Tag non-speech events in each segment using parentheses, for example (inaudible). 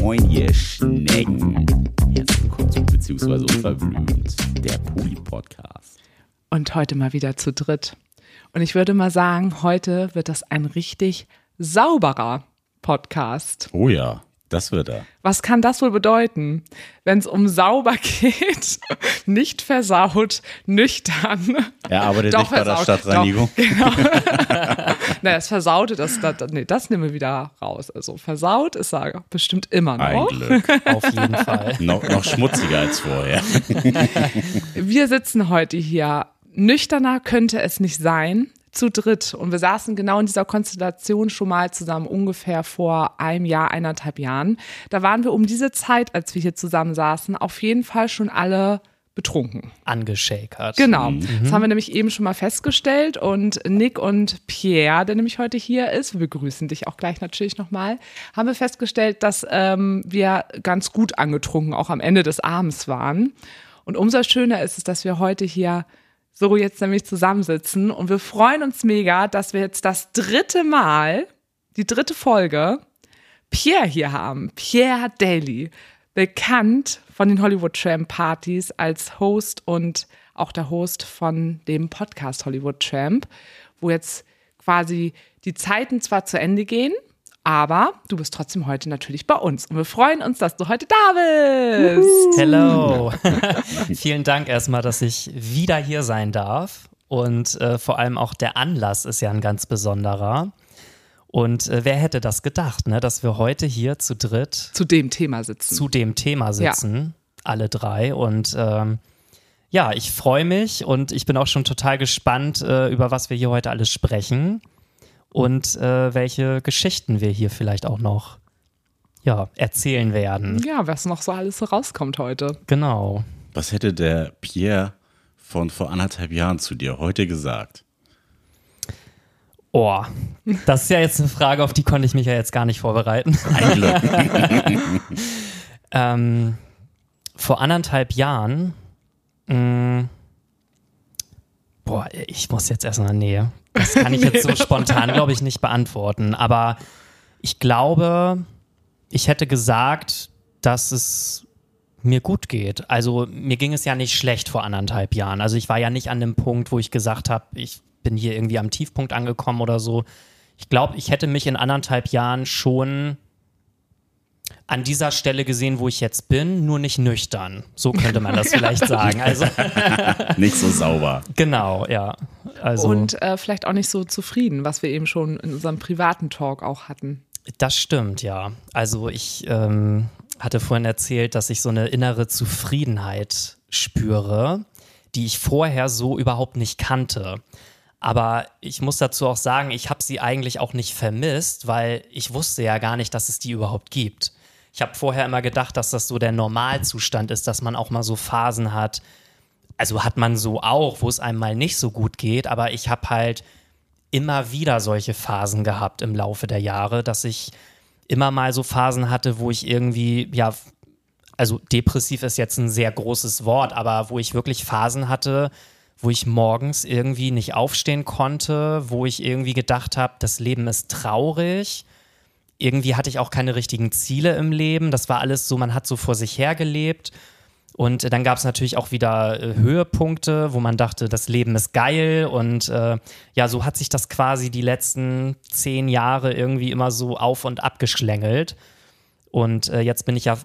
Moin, ihr Schnecken. Herzlich willkommen zu Beziehungsweise Unverblümt, der Poli-Podcast. Und heute mal wieder zu dritt. Und ich würde mal sagen, heute wird das ein richtig sauberer Podcast. Oh ja. Das wird er. Was kann das wohl bedeuten, wenn es um sauber (laughs) geht, nicht versaut, nüchtern? Er arbeitet nicht bei der Stadtreinigung. Doch, genau. (laughs) naja, das Versaute, das, das, nee, das nehmen wir wieder raus. Also versaut ist er bestimmt immer noch. Ein Glück. Auf jeden Fall. (laughs) noch, noch schmutziger als vorher. wir sitzen heute hier. Nüchterner könnte es nicht sein zu dritt. Und wir saßen genau in dieser Konstellation schon mal zusammen ungefähr vor einem Jahr, eineinhalb Jahren. Da waren wir um diese Zeit, als wir hier zusammen saßen, auf jeden Fall schon alle betrunken. Angeschäkert. Genau. Mhm. Das haben wir nämlich eben schon mal festgestellt. Und Nick und Pierre, der nämlich heute hier ist, wir begrüßen dich auch gleich natürlich nochmal, haben wir festgestellt, dass ähm, wir ganz gut angetrunken auch am Ende des Abends waren. Und umso schöner ist es, dass wir heute hier so jetzt nämlich zusammensitzen und wir freuen uns mega, dass wir jetzt das dritte Mal, die dritte Folge, Pierre hier haben. Pierre Daly, bekannt von den Hollywood Tramp Partys als Host und auch der Host von dem Podcast Hollywood Tramp, wo jetzt quasi die Zeiten zwar zu Ende gehen, aber du bist trotzdem heute natürlich bei uns. Und wir freuen uns, dass du heute da bist. Hello. (laughs) Vielen Dank erstmal, dass ich wieder hier sein darf. Und äh, vor allem auch der Anlass ist ja ein ganz besonderer. Und äh, wer hätte das gedacht, ne, dass wir heute hier zu dritt zu dem Thema sitzen. Zu dem Thema sitzen, ja. alle drei. Und ähm, ja, ich freue mich und ich bin auch schon total gespannt, äh, über was wir hier heute alles sprechen und äh, welche Geschichten wir hier vielleicht auch noch ja, erzählen werden. Ja, was noch so alles so rauskommt heute. Genau. Was hätte der Pierre von vor anderthalb Jahren zu dir heute gesagt? Oh, das ist ja jetzt eine Frage, auf die konnte ich mich ja jetzt gar nicht vorbereiten. (laughs) Ähm, vor anderthalb Jahren, mh, mm, boah, ich muss jetzt erstmal, nee, das kann ich jetzt so spontan, glaube ich, nicht beantworten. Aber ich glaube, ich hätte gesagt, dass es mir gut geht. Also mir ging es ja nicht schlecht vor anderthalb Jahren. Also ich war ja nicht an dem Punkt, wo ich gesagt habe, ich bin hier irgendwie am Tiefpunkt angekommen oder so. Ich glaube, ich hätte mich in anderthalb Jahren schon an dieser Stelle gesehen, wo ich jetzt bin, nur nicht nüchtern. So könnte man das vielleicht (laughs) sagen. Also (laughs) nicht so sauber. Genau, ja. Also, Und äh, vielleicht auch nicht so zufrieden, was wir eben schon in unserem privaten Talk auch hatten. Das stimmt, ja. Also ich ähm, hatte vorhin erzählt, dass ich so eine innere Zufriedenheit spüre, die ich vorher so überhaupt nicht kannte. Aber ich muss dazu auch sagen, ich habe sie eigentlich auch nicht vermisst, weil ich wusste ja gar nicht, dass es die überhaupt gibt. Ich habe vorher immer gedacht, dass das so der Normalzustand ist, dass man auch mal so Phasen hat. Also hat man so auch, wo es einem mal nicht so gut geht, aber ich habe halt immer wieder solche Phasen gehabt im Laufe der Jahre, dass ich immer mal so Phasen hatte, wo ich irgendwie, ja, also depressiv ist jetzt ein sehr großes Wort, aber wo ich wirklich Phasen hatte, wo ich morgens irgendwie nicht aufstehen konnte, wo ich irgendwie gedacht habe, das Leben ist traurig irgendwie hatte ich auch keine richtigen Ziele im Leben. Das war alles so, man hat so vor sich her gelebt. Und dann gab es natürlich auch wieder äh, Höhepunkte, wo man dachte, das Leben ist geil. Und äh, ja, so hat sich das quasi die letzten zehn Jahre irgendwie immer so auf und ab geschlängelt. Und äh, jetzt bin ich ja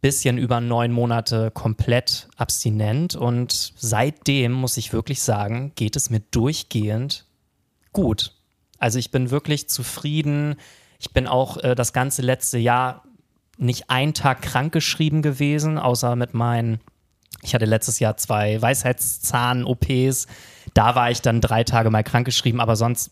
bisschen über neun Monate komplett abstinent. Und seitdem, muss ich wirklich sagen, geht es mir durchgehend gut. Also ich bin wirklich zufrieden ich bin auch äh, das ganze letzte Jahr nicht einen Tag krankgeschrieben gewesen, außer mit meinen, ich hatte letztes Jahr zwei Weisheitszahn-OPs. Da war ich dann drei Tage mal krankgeschrieben, aber sonst,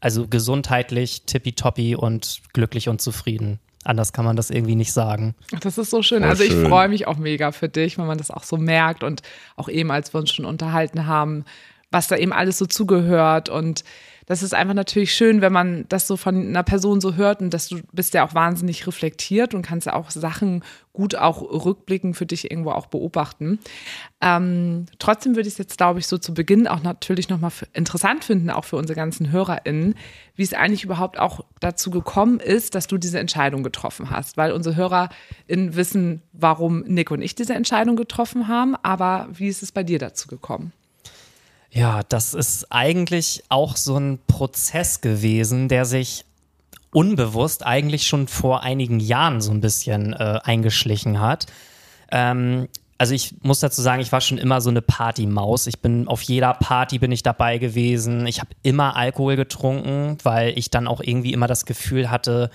also gesundheitlich tippitoppi und glücklich und zufrieden. Anders kann man das irgendwie nicht sagen. Das ist so schön. Voll also ich freue mich auch mega für dich, wenn man das auch so merkt und auch eben, als wir uns schon unterhalten haben, was da eben alles so zugehört und das ist einfach natürlich schön, wenn man das so von einer Person so hört und dass du bist ja auch wahnsinnig reflektiert und kannst ja auch Sachen gut auch rückblicken für dich irgendwo auch beobachten. Ähm, trotzdem würde ich es jetzt, glaube ich, so zu Beginn auch natürlich nochmal interessant finden, auch für unsere ganzen HörerInnen, wie es eigentlich überhaupt auch dazu gekommen ist, dass du diese Entscheidung getroffen hast. Weil unsere HörerInnen wissen, warum Nick und ich diese Entscheidung getroffen haben, aber wie ist es bei dir dazu gekommen? Ja, das ist eigentlich auch so ein Prozess gewesen, der sich unbewusst eigentlich schon vor einigen Jahren so ein bisschen äh, eingeschlichen hat. Ähm, also ich muss dazu sagen, ich war schon immer so eine Partymaus. Ich bin auf jeder Party bin ich dabei gewesen. Ich habe immer Alkohol getrunken, weil ich dann auch irgendwie immer das Gefühl hatte,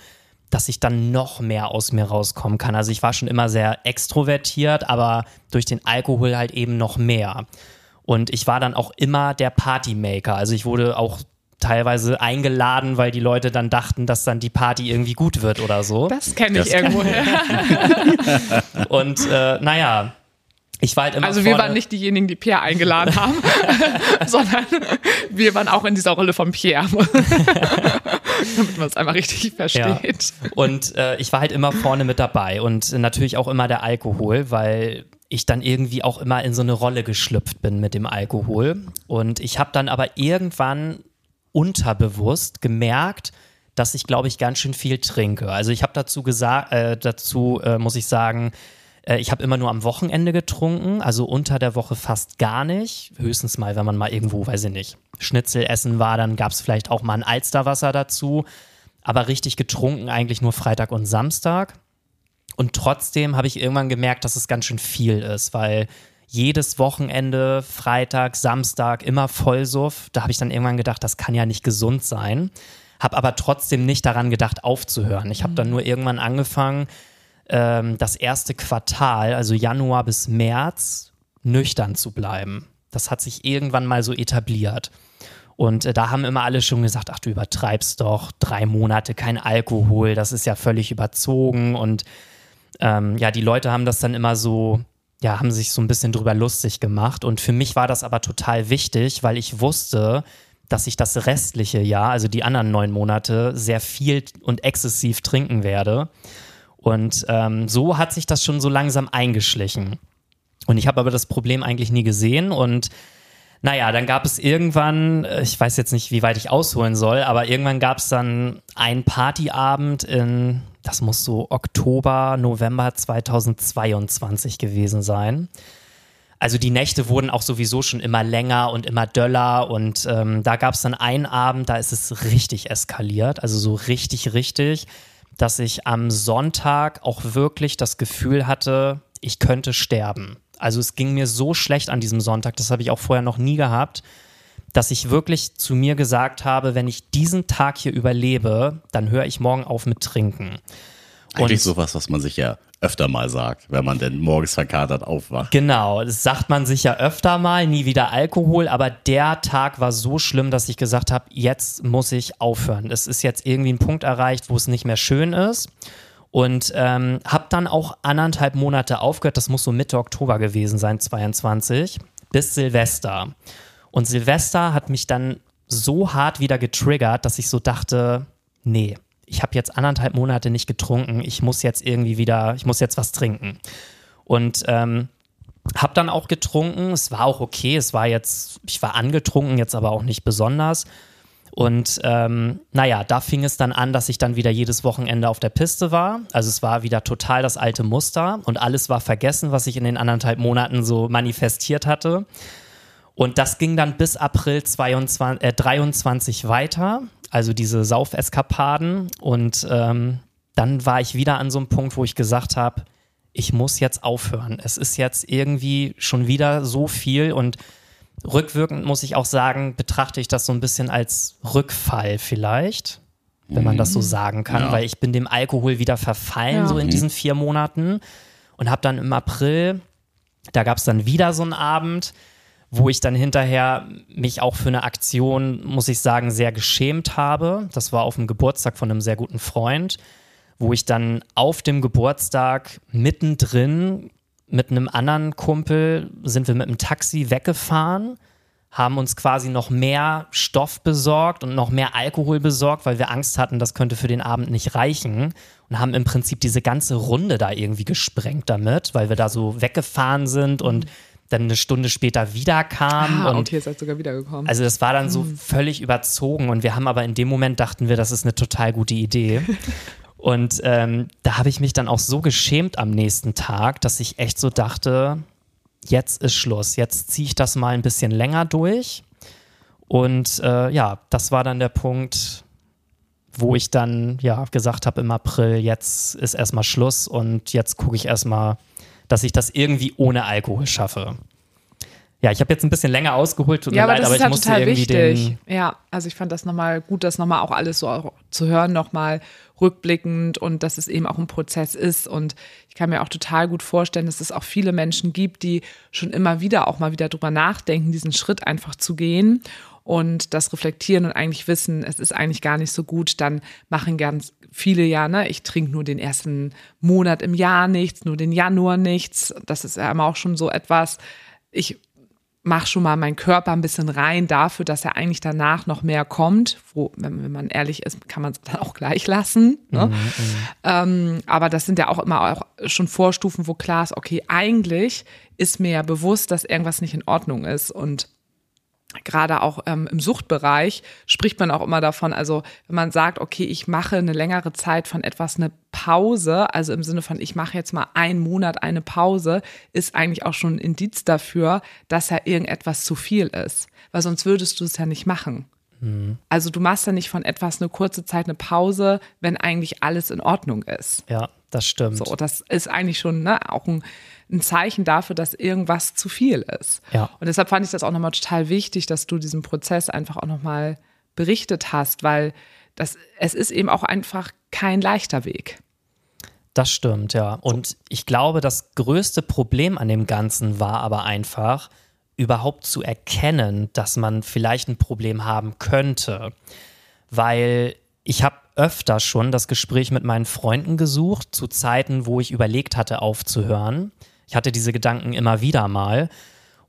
dass ich dann noch mehr aus mir rauskommen kann. Also ich war schon immer sehr extrovertiert, aber durch den Alkohol halt eben noch mehr. Und ich war dann auch immer der Partymaker. Also ich wurde auch teilweise eingeladen, weil die Leute dann dachten, dass dann die Party irgendwie gut wird oder so. Das kenne ich irgendwo. (laughs) und äh, naja, ich war halt immer Also wir waren nicht diejenigen, die Pierre eingeladen haben, (laughs) (laughs) sondern wir waren auch in dieser Rolle von Pierre. Damit man es einmal richtig versteht. Ja. Und äh, ich war halt immer vorne mit dabei und natürlich auch immer der Alkohol, weil ich dann irgendwie auch immer in so eine Rolle geschlüpft bin mit dem Alkohol. Und ich habe dann aber irgendwann unterbewusst gemerkt, dass ich, glaube ich, ganz schön viel trinke. Also ich habe dazu gesagt, äh, dazu äh, muss ich sagen, äh, ich habe immer nur am Wochenende getrunken, also unter der Woche fast gar nicht. Höchstens mal, wenn man mal irgendwo, weiß ich nicht, Schnitzel essen war, dann gab es vielleicht auch mal ein Alsterwasser dazu. Aber richtig getrunken eigentlich nur Freitag und Samstag. Und trotzdem habe ich irgendwann gemerkt, dass es ganz schön viel ist, weil jedes Wochenende, Freitag, Samstag, immer Vollsuff. Da habe ich dann irgendwann gedacht, das kann ja nicht gesund sein. Habe aber trotzdem nicht daran gedacht, aufzuhören. Ich habe dann mhm. nur irgendwann angefangen, ähm, das erste Quartal, also Januar bis März, nüchtern zu bleiben. Das hat sich irgendwann mal so etabliert. Und äh, da haben immer alle schon gesagt, ach du übertreibst doch, drei Monate kein Alkohol, das ist ja völlig überzogen und ähm, ja, die Leute haben das dann immer so, ja, haben sich so ein bisschen drüber lustig gemacht. Und für mich war das aber total wichtig, weil ich wusste, dass ich das restliche Jahr, also die anderen neun Monate, sehr viel und exzessiv trinken werde. Und ähm, so hat sich das schon so langsam eingeschlichen. Und ich habe aber das Problem eigentlich nie gesehen und naja, dann gab es irgendwann, äh, ich weiß jetzt nicht, wie weit ich ausholen soll, aber irgendwann gab es dann einen Partyabend in, das muss so Oktober, November 2022 gewesen sein. Also die Nächte wurden auch sowieso schon immer länger und immer döller und ähm, da gab es dann einen Abend, da ist es richtig eskaliert, also so richtig, richtig, dass ich am Sonntag auch wirklich das Gefühl hatte, ich könnte sterben. Also es ging mir so schlecht an diesem Sonntag, das habe ich auch vorher noch nie gehabt, dass ich wirklich zu mir gesagt habe, wenn ich diesen Tag hier überlebe, dann höre ich morgen auf mit Trinken. Eigentlich Und sowas, was man sich ja öfter mal sagt, wenn man denn morgens verkatert aufwacht. Genau, das sagt man sich ja öfter mal, nie wieder Alkohol, aber der Tag war so schlimm, dass ich gesagt habe, jetzt muss ich aufhören. Es ist jetzt irgendwie ein Punkt erreicht, wo es nicht mehr schön ist. Und ähm, habe dann auch anderthalb Monate aufgehört, das muss so Mitte Oktober gewesen sein, 22, bis Silvester. Und Silvester hat mich dann so hart wieder getriggert, dass ich so dachte, nee, ich habe jetzt anderthalb Monate nicht getrunken, ich muss jetzt irgendwie wieder, ich muss jetzt was trinken. Und ähm, habe dann auch getrunken, es war auch okay, es war jetzt, ich war angetrunken, jetzt aber auch nicht besonders. Und ähm, naja, da fing es dann an, dass ich dann wieder jedes Wochenende auf der Piste war. Also es war wieder total das alte Muster und alles war vergessen, was ich in den anderthalb Monaten so manifestiert hatte. Und das ging dann bis April 22, äh, 23 weiter, also diese Saufeskapaden. Und ähm, dann war ich wieder an so einem Punkt, wo ich gesagt habe, ich muss jetzt aufhören. Es ist jetzt irgendwie schon wieder so viel und Rückwirkend muss ich auch sagen, betrachte ich das so ein bisschen als Rückfall vielleicht, wenn man das so mhm. sagen kann, ja. weil ich bin dem Alkohol wieder verfallen, ja. so in diesen vier Monaten und habe dann im April, da gab es dann wieder so einen Abend, wo ich dann hinterher mich auch für eine Aktion, muss ich sagen, sehr geschämt habe. Das war auf dem Geburtstag von einem sehr guten Freund, wo ich dann auf dem Geburtstag mittendrin mit einem anderen Kumpel sind wir mit dem Taxi weggefahren, haben uns quasi noch mehr Stoff besorgt und noch mehr Alkohol besorgt, weil wir Angst hatten, das könnte für den Abend nicht reichen und haben im Prinzip diese ganze Runde da irgendwie gesprengt damit, weil wir da so weggefahren sind und dann eine Stunde später wieder kam. Ah, und okay, ihr seid sogar wiedergekommen. also das war dann so völlig überzogen und wir haben aber in dem Moment dachten wir, das ist eine total gute Idee. (laughs) und ähm, da habe ich mich dann auch so geschämt am nächsten Tag, dass ich echt so dachte, jetzt ist Schluss, jetzt ziehe ich das mal ein bisschen länger durch. Und äh, ja, das war dann der Punkt, wo ich dann ja gesagt habe im April, jetzt ist erstmal Schluss und jetzt gucke ich erstmal, dass ich das irgendwie ohne Alkohol schaffe. Ja, ich habe jetzt ein bisschen länger ausgeholt, tut ja, mir aber leid, das aber ist ich halt musste total irgendwie wichtig. den. Ja, also ich fand das nochmal gut, das nochmal auch alles so zu hören, nochmal rückblickend und dass es eben auch ein Prozess ist. Und ich kann mir auch total gut vorstellen, dass es auch viele Menschen gibt, die schon immer wieder auch mal wieder drüber nachdenken, diesen Schritt einfach zu gehen und das reflektieren und eigentlich wissen, es ist eigentlich gar nicht so gut, dann machen ganz viele ja, ne, ich trinke nur den ersten Monat im Jahr nichts, nur den Januar nichts. Das ist ja immer auch schon so etwas. Ich mach schon mal meinen Körper ein bisschen rein dafür, dass er eigentlich danach noch mehr kommt. Wo, wenn, man ehrlich ist, kann man es (laughs) dann auch gleich lassen. Ne? Ähm, aber das sind ja auch immer auch schon Vorstufen, wo klar ist, okay, eigentlich ist mir ja bewusst, dass irgendwas nicht in Ordnung ist und gerade auch ähm, im Suchtbereich spricht man auch immer davon, also wenn man sagt, okay, ich mache eine längere Zeit von etwas eine Pause, also im Sinne von, ich mache jetzt mal einen Monat eine Pause, ist eigentlich auch schon ein Indiz dafür, dass ja irgendetwas zu viel ist. Weil sonst würdest du es ja nicht machen. Also du machst ja nicht von etwas eine kurze Zeit eine Pause, wenn eigentlich alles in Ordnung ist. Ja, das stimmt. So, das ist eigentlich schon ne, auch ein, ein Zeichen dafür, dass irgendwas zu viel ist. Ja. Und deshalb fand ich das auch nochmal total wichtig, dass du diesen Prozess einfach auch nochmal berichtet hast, weil das, es ist eben auch einfach kein leichter Weg. Das stimmt, ja. Und ich glaube, das größte Problem an dem Ganzen war aber einfach, überhaupt zu erkennen, dass man vielleicht ein Problem haben könnte. Weil ich habe öfter schon das Gespräch mit meinen Freunden gesucht, zu Zeiten, wo ich überlegt hatte, aufzuhören. Ich hatte diese Gedanken immer wieder mal.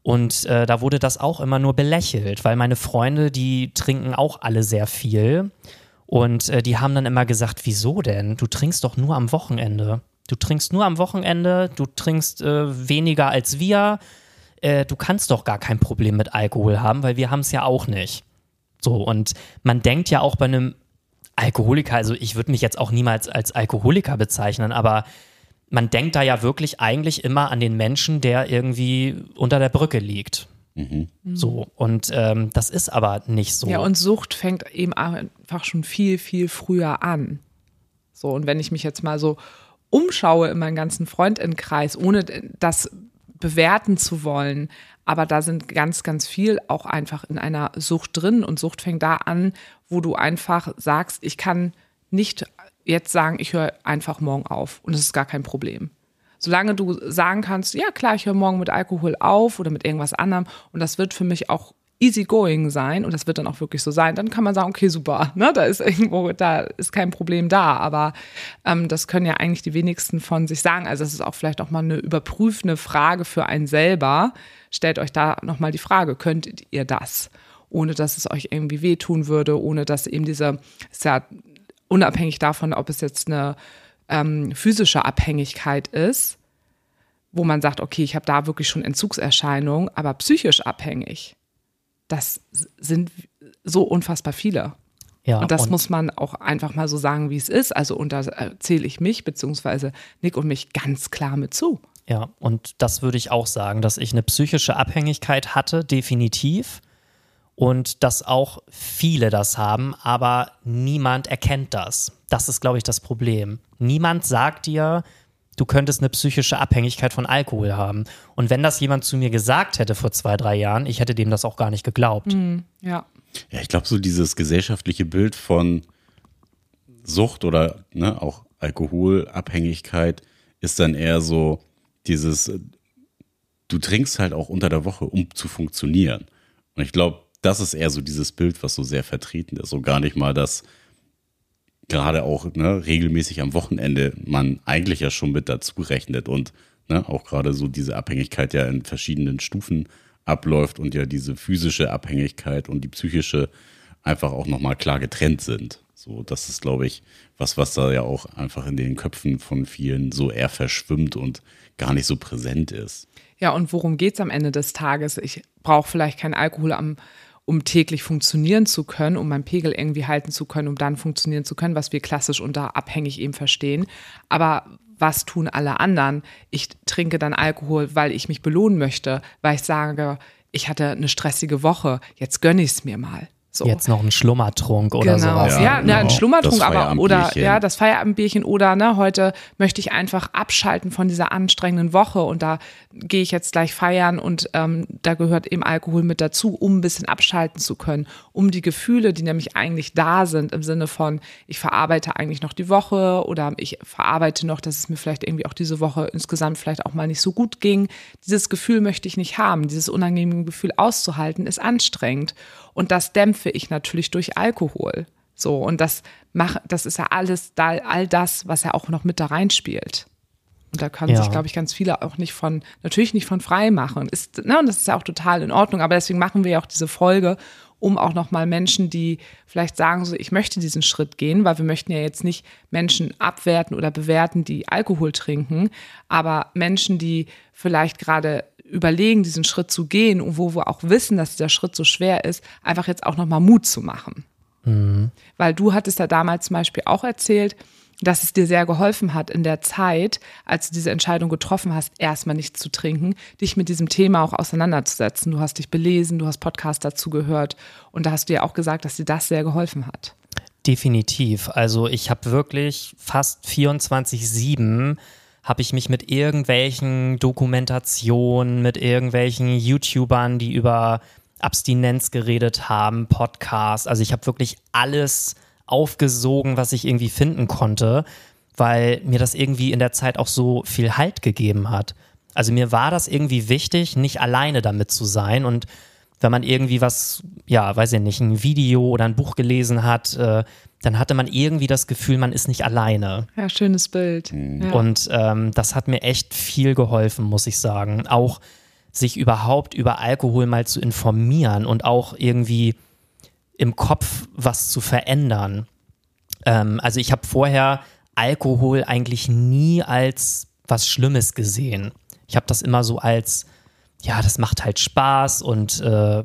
Und äh, da wurde das auch immer nur belächelt, weil meine Freunde, die trinken auch alle sehr viel. Und äh, die haben dann immer gesagt, wieso denn? Du trinkst doch nur am Wochenende. Du trinkst nur am Wochenende, du trinkst äh, weniger als wir. Äh, du kannst doch gar kein Problem mit Alkohol haben, weil wir haben es ja auch nicht. So, und man denkt ja auch bei einem Alkoholiker, also ich würde mich jetzt auch niemals als Alkoholiker bezeichnen, aber man denkt da ja wirklich eigentlich immer an den Menschen, der irgendwie unter der Brücke liegt. So, und ähm, das ist aber nicht so. Ja, und Sucht fängt eben einfach schon viel, viel früher an. So, und wenn ich mich jetzt mal so umschaue in meinen ganzen Freundinnenkreis, ohne das bewerten zu wollen, aber da sind ganz, ganz viel auch einfach in einer Sucht drin und Sucht fängt da an, wo du einfach sagst, ich kann nicht jetzt sagen, ich höre einfach morgen auf und das ist gar kein Problem. Solange du sagen kannst, ja klar, ich höre morgen mit Alkohol auf oder mit irgendwas anderem und das wird für mich auch easy going sein und das wird dann auch wirklich so sein, dann kann man sagen, okay, super, (laughs) ne, da ist irgendwo, da ist kein Problem da, aber ähm, das können ja eigentlich die wenigsten von sich sagen. Also das ist auch vielleicht auch mal eine überprüfende Frage für einen selber. Stellt euch da nochmal die Frage, könntet ihr das? Ohne dass es euch irgendwie wehtun würde, ohne dass eben diese, ist ja unabhängig davon, ob es jetzt eine ähm, physische Abhängigkeit ist, wo man sagt, okay, ich habe da wirklich schon Entzugserscheinungen, aber psychisch abhängig, das sind so unfassbar viele. ja, und das muss man auch einfach mal so sagen, wie es ist. Also und da zähle ich mich beziehungsweise Nick und mich ganz klar mit zu. Ja, und das würde ich auch sagen, dass ich eine psychische Abhängigkeit hatte, definitiv. Und dass auch viele das haben, aber niemand erkennt das. Das ist, glaube ich, das Problem. Niemand sagt dir, du könntest eine psychische Abhängigkeit von Alkohol haben. Und wenn das jemand zu mir gesagt hätte vor zwei, drei Jahren, ich hätte dem das auch gar nicht geglaubt. Ja. Ja, ich glaube, so dieses gesellschaftliche Bild von Sucht oder ne, auch Alkoholabhängigkeit ist dann eher so dieses, du trinkst halt auch unter der Woche, um zu funktionieren. Und ich glaube, das ist eher so dieses Bild, was so sehr vertreten ist. So gar nicht mal, dass gerade auch ne, regelmäßig am Wochenende man eigentlich ja schon mit dazu rechnet und ne, auch gerade so diese Abhängigkeit ja in verschiedenen Stufen abläuft und ja diese physische Abhängigkeit und die psychische einfach auch nochmal klar getrennt sind. So, das ist, glaube ich, was, was da ja auch einfach in den Köpfen von vielen so eher verschwimmt und gar nicht so präsent ist. Ja, und worum geht es am Ende des Tages? Ich brauche vielleicht keinen Alkohol am um täglich funktionieren zu können, um meinen Pegel irgendwie halten zu können, um dann funktionieren zu können, was wir klassisch unter abhängig eben verstehen. Aber was tun alle anderen? Ich trinke dann Alkohol, weil ich mich belohnen möchte, weil ich sage, ich hatte eine stressige Woche, jetzt gönne ich es mir mal. So. Jetzt noch ein Schlummertrunk oder genau. sowas. Ja, ja, genau. ein Schlummertrunk, Das aber oder Feierabendbierchen. ja, das Feierabendbierchen oder ne, heute möchte ich einfach abschalten von dieser anstrengenden Woche und da gehe ich jetzt gleich feiern und ähm, da gehört eben Alkohol mit dazu, um ein bisschen abschalten zu können, um die Gefühle, die nämlich eigentlich da sind, im Sinne von, ich verarbeite eigentlich noch die Woche oder ich verarbeite noch, dass es mir vielleicht irgendwie auch diese Woche insgesamt vielleicht auch mal nicht so gut ging. Dieses Gefühl möchte ich nicht haben. Dieses unangenehme Gefühl auszuhalten, ist anstrengend. Und das dämpfe ich natürlich durch Alkohol. So, und das mach, das ist ja alles da, all das, was ja auch noch mit da reinspielt. Und da können Ja. sich, glaube ich, ganz viele auch nicht von, natürlich nicht von frei machen. Ist, ne, und das ist ja auch total in Ordnung. Aber deswegen machen wir ja auch diese Folge, um auch nochmal Menschen, die vielleicht sagen, so, ich möchte diesen Schritt gehen, weil wir möchten ja jetzt nicht Menschen abwerten oder bewerten, die Alkohol trinken, aber Menschen, die vielleicht gerade überlegen, diesen Schritt zu gehen und wo wir auch wissen, dass dieser Schritt so schwer ist, einfach jetzt auch nochmal Mut zu machen. Weil du hattest ja damals zum Beispiel auch erzählt, dass es dir sehr geholfen hat in der Zeit, als du diese Entscheidung getroffen hast, erstmal nichts zu trinken, dich mit diesem Thema auch auseinanderzusetzen. Du hast dich belesen, du hast Podcasts dazu gehört und da hast du ja auch gesagt, dass dir das sehr geholfen hat. Definitiv. Also ich habe wirklich fast 24-7 habe ich mich mit irgendwelchen Dokumentationen, mit irgendwelchen YouTubern, die über Abstinenz geredet haben, Podcasts. Also ich habe wirklich alles aufgesogen, was ich irgendwie finden konnte, weil mir das irgendwie in der Zeit auch so viel Halt gegeben hat. Also mir war das irgendwie wichtig, nicht alleine damit zu sein und wenn man irgendwie was, ja, weiß ich nicht, ein Video oder ein Buch gelesen hat, äh, dann hatte man irgendwie das Gefühl, man ist nicht alleine. Ja, schönes Bild. Ja. Und ähm, das hat mir echt viel geholfen, muss ich sagen. Auch sich überhaupt über Alkohol mal zu informieren und auch irgendwie im Kopf was zu verändern. Ähm, also ich habe vorher Alkohol eigentlich nie als was Schlimmes gesehen. Ich habe das immer so als, ja, das macht halt Spaß und äh,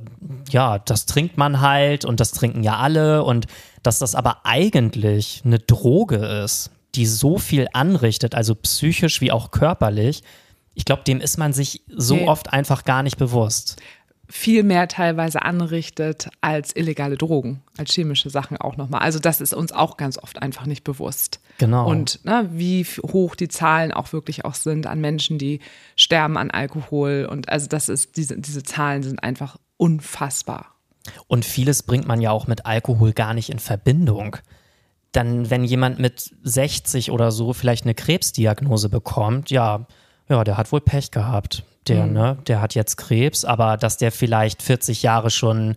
ja, das trinkt man halt und das trinken ja alle und dass das aber eigentlich eine Droge ist, die so viel anrichtet, also psychisch wie auch körperlich. Ich glaube, dem ist man sich so Nee. oft einfach gar nicht bewusst. Viel mehr teilweise anrichtet als illegale Drogen, als chemische Sachen auch nochmal. Also das ist uns auch ganz oft einfach nicht bewusst. Genau. Und ne, wie hoch die Zahlen auch wirklich auch sind an Menschen, die sterben an Alkohol. Und also das ist, diese, diese Zahlen sind einfach unfassbar. Und vieles bringt man ja auch mit Alkohol gar nicht in Verbindung. Dann, wenn jemand mit 60 oder so vielleicht eine Krebsdiagnose bekommt, ja, ja, der hat wohl Pech gehabt. Der, ne, der hat jetzt Krebs, aber dass der vielleicht 40 Jahre schon,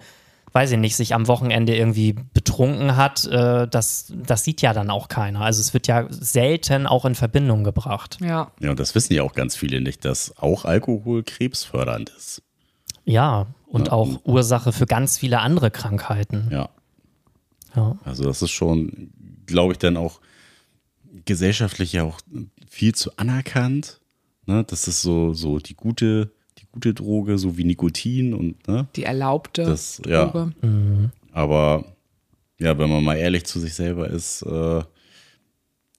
weiß ich nicht, sich am Wochenende irgendwie betrunken hat, äh, das, das sieht ja dann auch keiner. Also es wird ja selten auch in Verbindung gebracht. Ja. Ja, und das wissen ja auch ganz viele nicht, dass auch Alkohol krebsfördernd ist. Ja, und Ja. auch Ursache für ganz viele andere Krankheiten. Ja. Ja. Also das ist schon, glaube ich, dann auch gesellschaftlich ja auch viel zu anerkannt. Ne? Das ist so, so die gute, die gute Droge, so wie Nikotin und ne? Die erlaubte Das- ja. Droge. Aber ja, wenn man mal ehrlich zu sich selber ist, äh,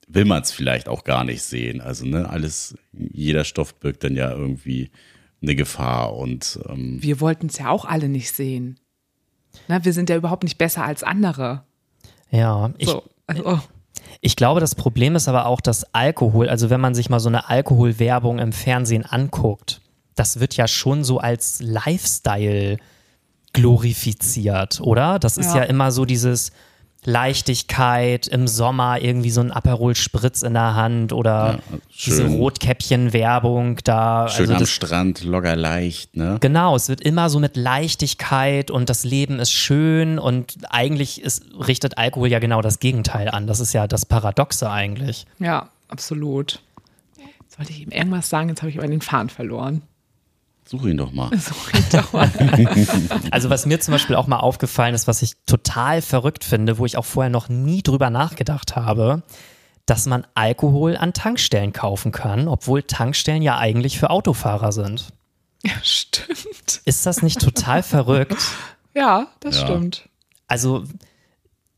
will man es vielleicht auch gar nicht sehen. Also, ne, alles, jeder Stoff birgt dann ja irgendwie eine Gefahr und ähm, Wir wollten es ja auch alle nicht sehen. Na, wir sind ja überhaupt nicht besser als andere. Ja, ich, So. Also, Ich glaube, das Problem ist aber auch, dass Alkohol, also wenn man sich mal so eine Alkoholwerbung im Fernsehen anguckt, das wird ja schon so als Lifestyle glorifiziert, oder? Das ist ja, Ja. immer so dieses Leichtigkeit im Sommer, irgendwie so ein Aperol Spritz in der Hand oder Ja, diese schön. Rotkäppchen-Werbung da. schön also am das, Strand, locker leicht, ne? Genau, es wird immer so mit Leichtigkeit und das Leben ist schön und eigentlich ist, richtet Alkohol ja genau das Gegenteil an. Das ist ja das Paradoxe eigentlich. ja, absolut. Jetzt wollte ich ihm irgendwas sagen, jetzt habe ich aber den Faden verloren. Such ihn doch mal. (laughs) Such ihn doch mal. (laughs) also was mir zum Beispiel auch mal aufgefallen ist, was ich total verrückt finde, wo ich auch vorher noch nie drüber nachgedacht habe, dass man Alkohol an Tankstellen kaufen kann, obwohl Tankstellen ja eigentlich für Autofahrer sind. Ja, stimmt. Ist das nicht total verrückt? Ja, das Ja. stimmt. Also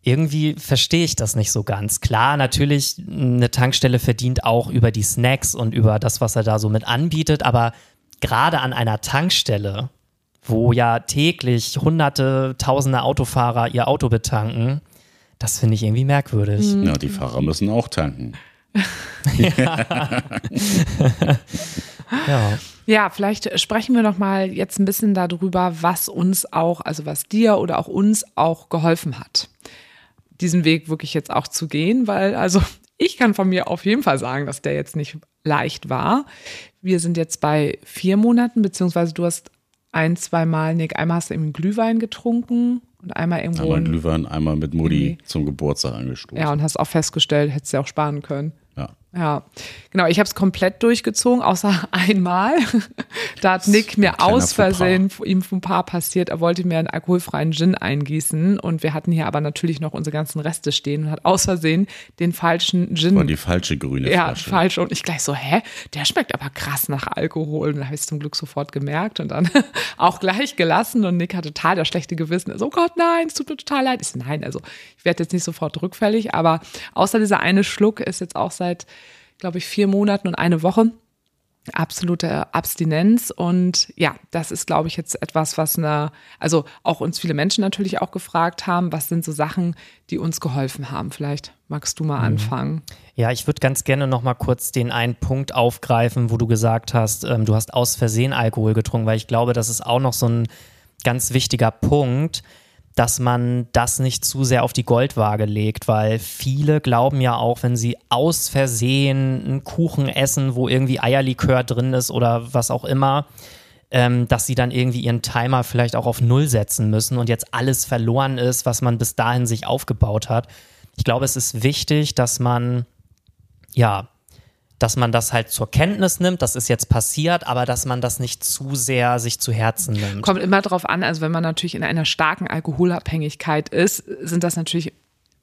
irgendwie verstehe ich das nicht so ganz. Klar, natürlich, eine Tankstelle verdient auch über die Snacks und über das, was er da so mit anbietet, aber gerade an einer Tankstelle, wo ja täglich hunderte, tausende Autofahrer ihr Auto betanken, das finde ich irgendwie merkwürdig. Ja, die Fahrer müssen auch tanken. Ja. (laughs) Ja, vielleicht sprechen wir noch mal jetzt ein bisschen darüber, was uns auch, also was dir oder auch uns auch geholfen hat, diesen Weg wirklich jetzt auch zu gehen, weil also ich kann von mir auf jeden Fall sagen, dass der jetzt nicht leicht war. Wir sind jetzt bei vier Monaten, beziehungsweise du hast ein, zwei Mal, Nick, einmal hast du eben Glühwein getrunken und einmal irgendwo. Einmal ein- Glühwein, einmal mit Mutti Nee. zum Geburtstag angestoßen. ja, und hast auch festgestellt, hättest du ja auch sparen können. Ja. Ja, genau. Ich habe es komplett durchgezogen, außer (laughs) einmal. da hat Nick mir aus Versehen, ihm vom Paar passiert, er wollte mir einen alkoholfreien Gin eingießen und wir hatten hier aber natürlich noch unsere ganzen Reste stehen und hat aus Versehen den falschen Gin. War die falsche grüne ja, Flasche. falsch. Und ich gleich so, hä? Der schmeckt aber krass nach Alkohol. Und da habe ich es zum Glück sofort gemerkt und dann (laughs) auch gleich gelassen. Und Nick hatte total das schlechte Gewissen. Er so, oh Gott, nein, es tut mir total leid. Ich so, nein, also ich werde jetzt nicht sofort rückfällig, aber außer dieser eine Schluck ist jetzt auch seit, glaube ich, vier Monaten und eine Woche absolute Abstinenz und ja, das ist, glaube ich, jetzt etwas, was eine, also auch uns viele Menschen natürlich auch gefragt haben, was sind so Sachen, die uns geholfen haben. Vielleicht magst du mal anfangen. Ja, ich würde ganz gerne noch mal kurz den einen Punkt aufgreifen, wo du gesagt hast, ähm, du hast aus Versehen Alkohol getrunken, weil ich glaube, das ist auch noch so ein ganz wichtiger Punkt, dass man das nicht zu sehr auf die Goldwaage legt, weil viele glauben ja auch, wenn sie aus Versehen einen Kuchen essen, wo irgendwie Eierlikör drin ist oder was auch immer, ähm, dass sie dann irgendwie ihren Timer vielleicht auch auf Null setzen müssen und jetzt alles verloren ist, was man bis dahin sich aufgebaut hat. Ich glaube, es ist wichtig, dass man ja, dass man das halt zur Kenntnis nimmt, das ist jetzt passiert, aber dass man das nicht zu sehr sich zu Herzen nimmt. Kommt immer drauf an, also wenn man natürlich in einer starken Alkoholabhängigkeit ist, sind das natürlich,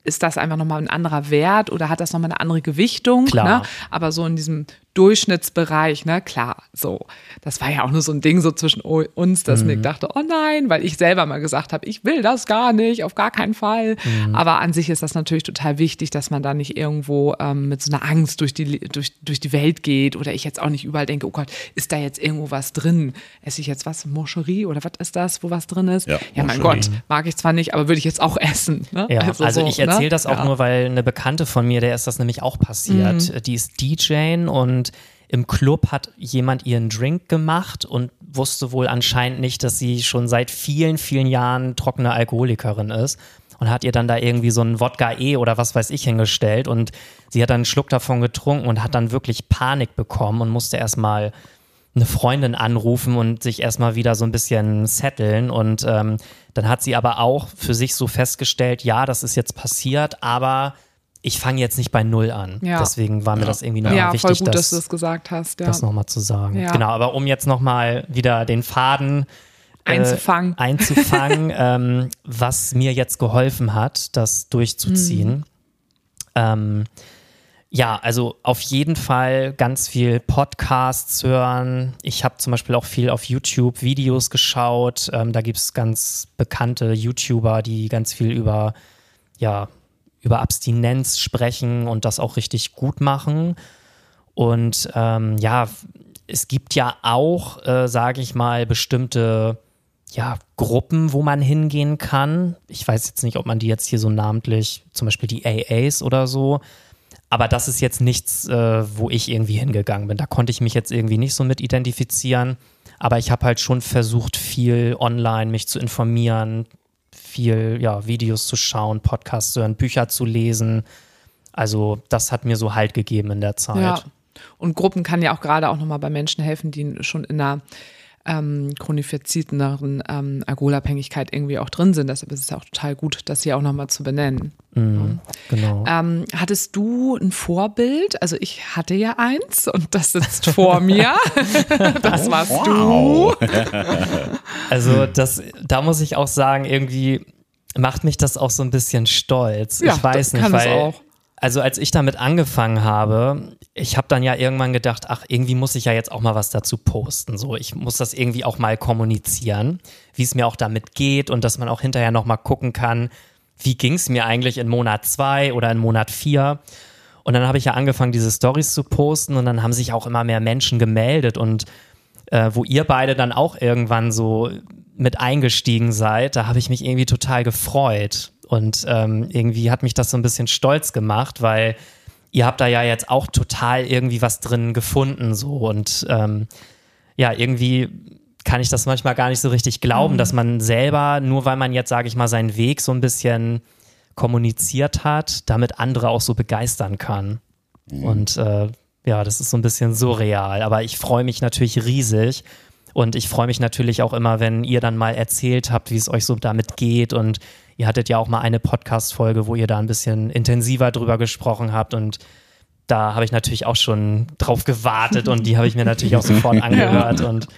ist das einfach nochmal ein anderer Wert oder hat das nochmal eine andere Gewichtung? Klar. Ne? Aber so in diesem Durchschnittsbereich, ne, klar, so. Das war ja auch nur so ein Ding so zwischen uns, dass Nick dachte, oh nein, weil ich selber mal gesagt habe, ich will das gar nicht, auf gar keinen Fall. Aber an sich ist das natürlich total wichtig, dass man da nicht irgendwo ähm, mit so einer Angst durch die, durch, durch die Welt geht oder ich jetzt auch nicht überall denke, oh Gott, ist da jetzt irgendwo was drin? Esse ich jetzt was? Moscherie oder was ist das, wo was drin ist? Ja, ja mein. Gott, mag ich zwar nicht, aber würde ich jetzt auch (laughs) essen. Ne? Ja, also, so, ich erzähle ne? das auch Ja. nur, weil eine Bekannte von mir, der ist das nämlich auch passiert. Die ist DJ und im Club hat jemand ihren Drink gemacht und wusste wohl anscheinend nicht, dass sie schon seit vielen, vielen Jahren trockene Alkoholikerin ist und hat ihr dann da irgendwie so einen Wodka E oder was weiß ich hingestellt und sie hat dann einen Schluck davon getrunken und hat dann wirklich Panik bekommen und musste erstmal eine Freundin anrufen und sich erstmal wieder so ein bisschen setteln. Und ähm, dann hat sie aber auch für sich so festgestellt, ja, das ist jetzt passiert, aber ich fange jetzt nicht bei Null an. Ja. Deswegen war mir das irgendwie nochmal Ja, wichtig, voll gut, dass das, du das gesagt hast. Ja. das nochmal zu sagen. Ja. Genau, aber um jetzt nochmal wieder den Faden äh, Einzufangen. einzufangen, (laughs) ähm, was mir jetzt geholfen hat, das durchzuziehen. Ähm, ja, also auf jeden Fall ganz viel Podcasts hören. Ich habe zum Beispiel auch viel auf YouTube Videos geschaut. Ähm, da gibt es ganz bekannte YouTuber, die ganz viel über, ja, über Abstinenz sprechen und das auch richtig gut machen. Und ähm, ja, es gibt ja auch, äh, sage ich mal, bestimmte ja, Gruppen, wo man hingehen kann. Ich weiß jetzt nicht, ob man die jetzt hier so namentlich, zum Beispiel die AAs oder so. Aber das ist jetzt nichts, äh, wo ich irgendwie hingegangen bin. Da konnte ich mich jetzt irgendwie nicht so mit identifizieren. Aber ich habe halt schon versucht, viel online mich zu informieren, viel ja, Videos zu schauen, Podcasts zu hören, Bücher zu lesen. Also das hat mir so Halt gegeben in der Zeit. Ja. Und Gruppen kann ja auch gerade auch nochmal bei Menschen helfen, die schon in einer ähm, chronifizierteren ähm, Alkoholabhängigkeit irgendwie auch drin sind. Deshalb ist es auch total gut, das hier auch nochmal zu benennen. Mhm, genau. Ähm, hattest du ein Vorbild? Also ich hatte ja eins und das sitzt vor (laughs) mir. das warst wow. du. also das, da muss ich auch sagen, irgendwie macht mich das auch so ein bisschen stolz. Ja, ich weiß nicht, weil also als ich damit angefangen habe, ich habe dann ja irgendwann gedacht, ach, irgendwie muss ich ja jetzt auch mal was dazu posten. So, ich muss das irgendwie auch mal kommunizieren, wie es mir auch damit geht und dass man auch hinterher noch mal gucken kann, wie ging es mir eigentlich in Monat zwei oder in Monat vier. Und dann habe ich ja angefangen, diese Stories zu posten und dann haben sich auch immer mehr Menschen gemeldet und äh, wo ihr beide dann auch irgendwann so mit eingestiegen seid, da habe ich mich irgendwie total gefreut. Und ähm, irgendwie hat mich das so ein bisschen stolz gemacht, weil ihr habt da ja jetzt auch total irgendwie was drin gefunden. So und ähm, ja, irgendwie kann ich das manchmal gar nicht so richtig glauben, mhm. dass man selber, nur weil man jetzt, sage ich mal, seinen Weg so ein bisschen kommuniziert hat, damit andere auch so begeistern kann. Mhm. Und äh, ja, das ist so ein bisschen surreal. Aber ich freue mich natürlich riesig. Und ich freue mich natürlich auch immer, wenn ihr dann mal erzählt habt, wie es euch so damit geht und Ihr hattet ja auch mal eine Podcast-Folge, wo ihr da ein bisschen intensiver drüber gesprochen habt und da habe ich natürlich auch schon drauf gewartet und die habe ich mir natürlich auch sofort (laughs) angehört und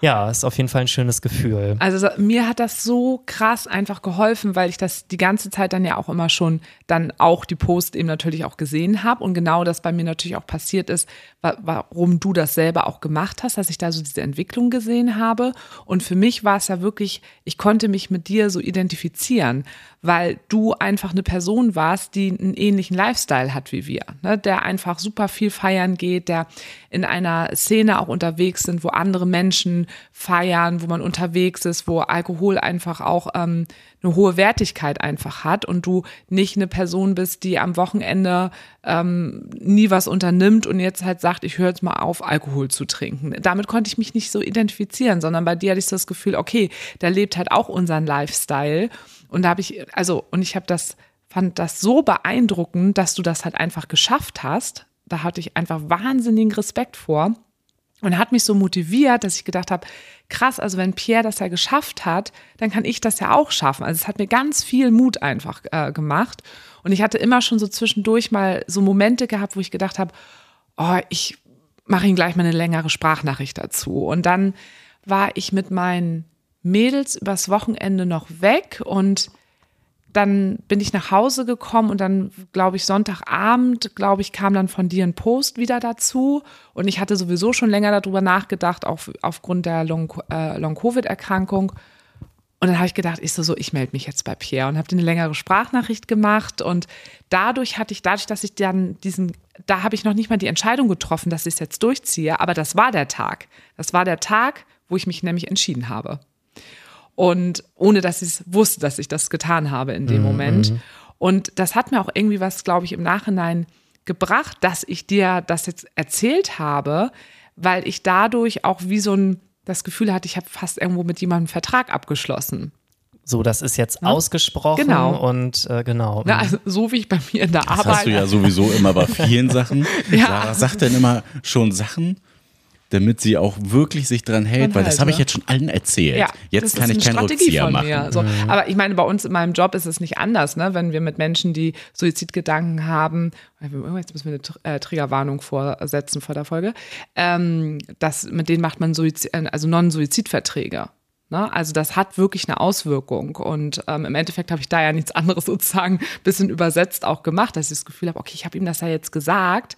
ja, ist auf jeden Fall ein schönes Gefühl. Also mir hat das so krass einfach geholfen, weil ich das die ganze Zeit dann ja auch immer schon dann auch die Post eben natürlich auch gesehen habe und genau das bei mir natürlich auch passiert ist, warum du das selber auch gemacht hast, dass ich da so diese Entwicklung gesehen habe und für mich war es ja wirklich, ich konnte mich mit dir so identifizieren, weil du einfach eine Person warst, die einen ähnlichen Lifestyle hat wie wir, ne? der einfach super viel feiern geht, der in einer Szene auch unterwegs sind, wo andere Menschen feiern, wo man unterwegs ist, wo Alkohol einfach auch ähm, eine hohe Wertigkeit einfach hat und du nicht eine Person bist, die am Wochenende ähm, nie was unternimmt und jetzt halt sagt, ich höre jetzt mal auf, Alkohol zu trinken. Damit konnte ich mich nicht so identifizieren, sondern bei dir hatte ich so das Gefühl, okay, der lebt halt auch unseren Lifestyle und da habe ich, also, und ich habe das, fand das so beeindruckend, dass du das halt einfach geschafft hast. Da hatte ich einfach wahnsinnigen Respekt vor. Und hat mich so motiviert, dass ich gedacht habe, krass, also wenn Pierre das ja geschafft hat, dann kann ich das ja auch schaffen. Also es hat mir ganz viel Mut einfach äh, gemacht. Und ich hatte immer schon so zwischendurch mal so Momente gehabt, wo ich gedacht habe, oh, ich mache ihm gleich mal eine längere Sprachnachricht dazu. Und dann war ich mit meinen Mädels übers Wochenende noch weg und dann bin ich nach Hause gekommen und dann, glaube ich, Sonntagabend, glaube ich, kam dann von dir ein Post wieder dazu. Und ich hatte sowieso schon länger darüber nachgedacht, auch aufgrund der äh, Long-Covid-Erkrankung. und dann habe ich gedacht, ich so, so, ich melde mich jetzt bei Pierre und habe eine längere Sprachnachricht gemacht. Und dadurch hatte ich, dadurch, dass ich dann diesen, da habe ich noch nicht mal die Entscheidung getroffen, dass ich es jetzt durchziehe, aber das war der Tag. Das war der Tag, wo ich mich nämlich entschieden habe. Und ohne dass ich wusste, dass ich das getan habe in dem mhm. Moment. Und das hat mir auch irgendwie was, glaube ich, im Nachhinein gebracht, dass ich dir das jetzt erzählt habe, weil ich dadurch auch wie so ein das Gefühl hatte, ich habe fast irgendwo mit jemandem einen Vertrag abgeschlossen. So, das ist jetzt ja? ausgesprochen genau. und äh, genau. Na, also so wie ich bei mir in der das Arbeit. Das hast du ja sowieso immer bei vielen Sachen. (laughs) ja. Sarah sagt dann immer schon Sachen, damit sie auch wirklich sich dran hält, weil das habe ich jetzt schon allen erzählt. Ja, jetzt kann ich keinen Rückzieher machen. So. Mhm. Aber ich meine, bei uns in meinem Job ist es nicht anders, ne? wenn wir mit Menschen, die Suizidgedanken haben, oh, jetzt müssen wir eine äh, Triggerwarnung vorsetzen vor der Folge, ähm, das, mit denen macht man Suizid, äh, also Non-Suizidverträge. Ne? Also das hat wirklich eine Auswirkung. Und ähm, im Endeffekt habe ich da ja nichts anderes (laughs) sozusagen ein bisschen übersetzt auch gemacht, dass ich das Gefühl habe, okay, ich habe ihm das ja jetzt gesagt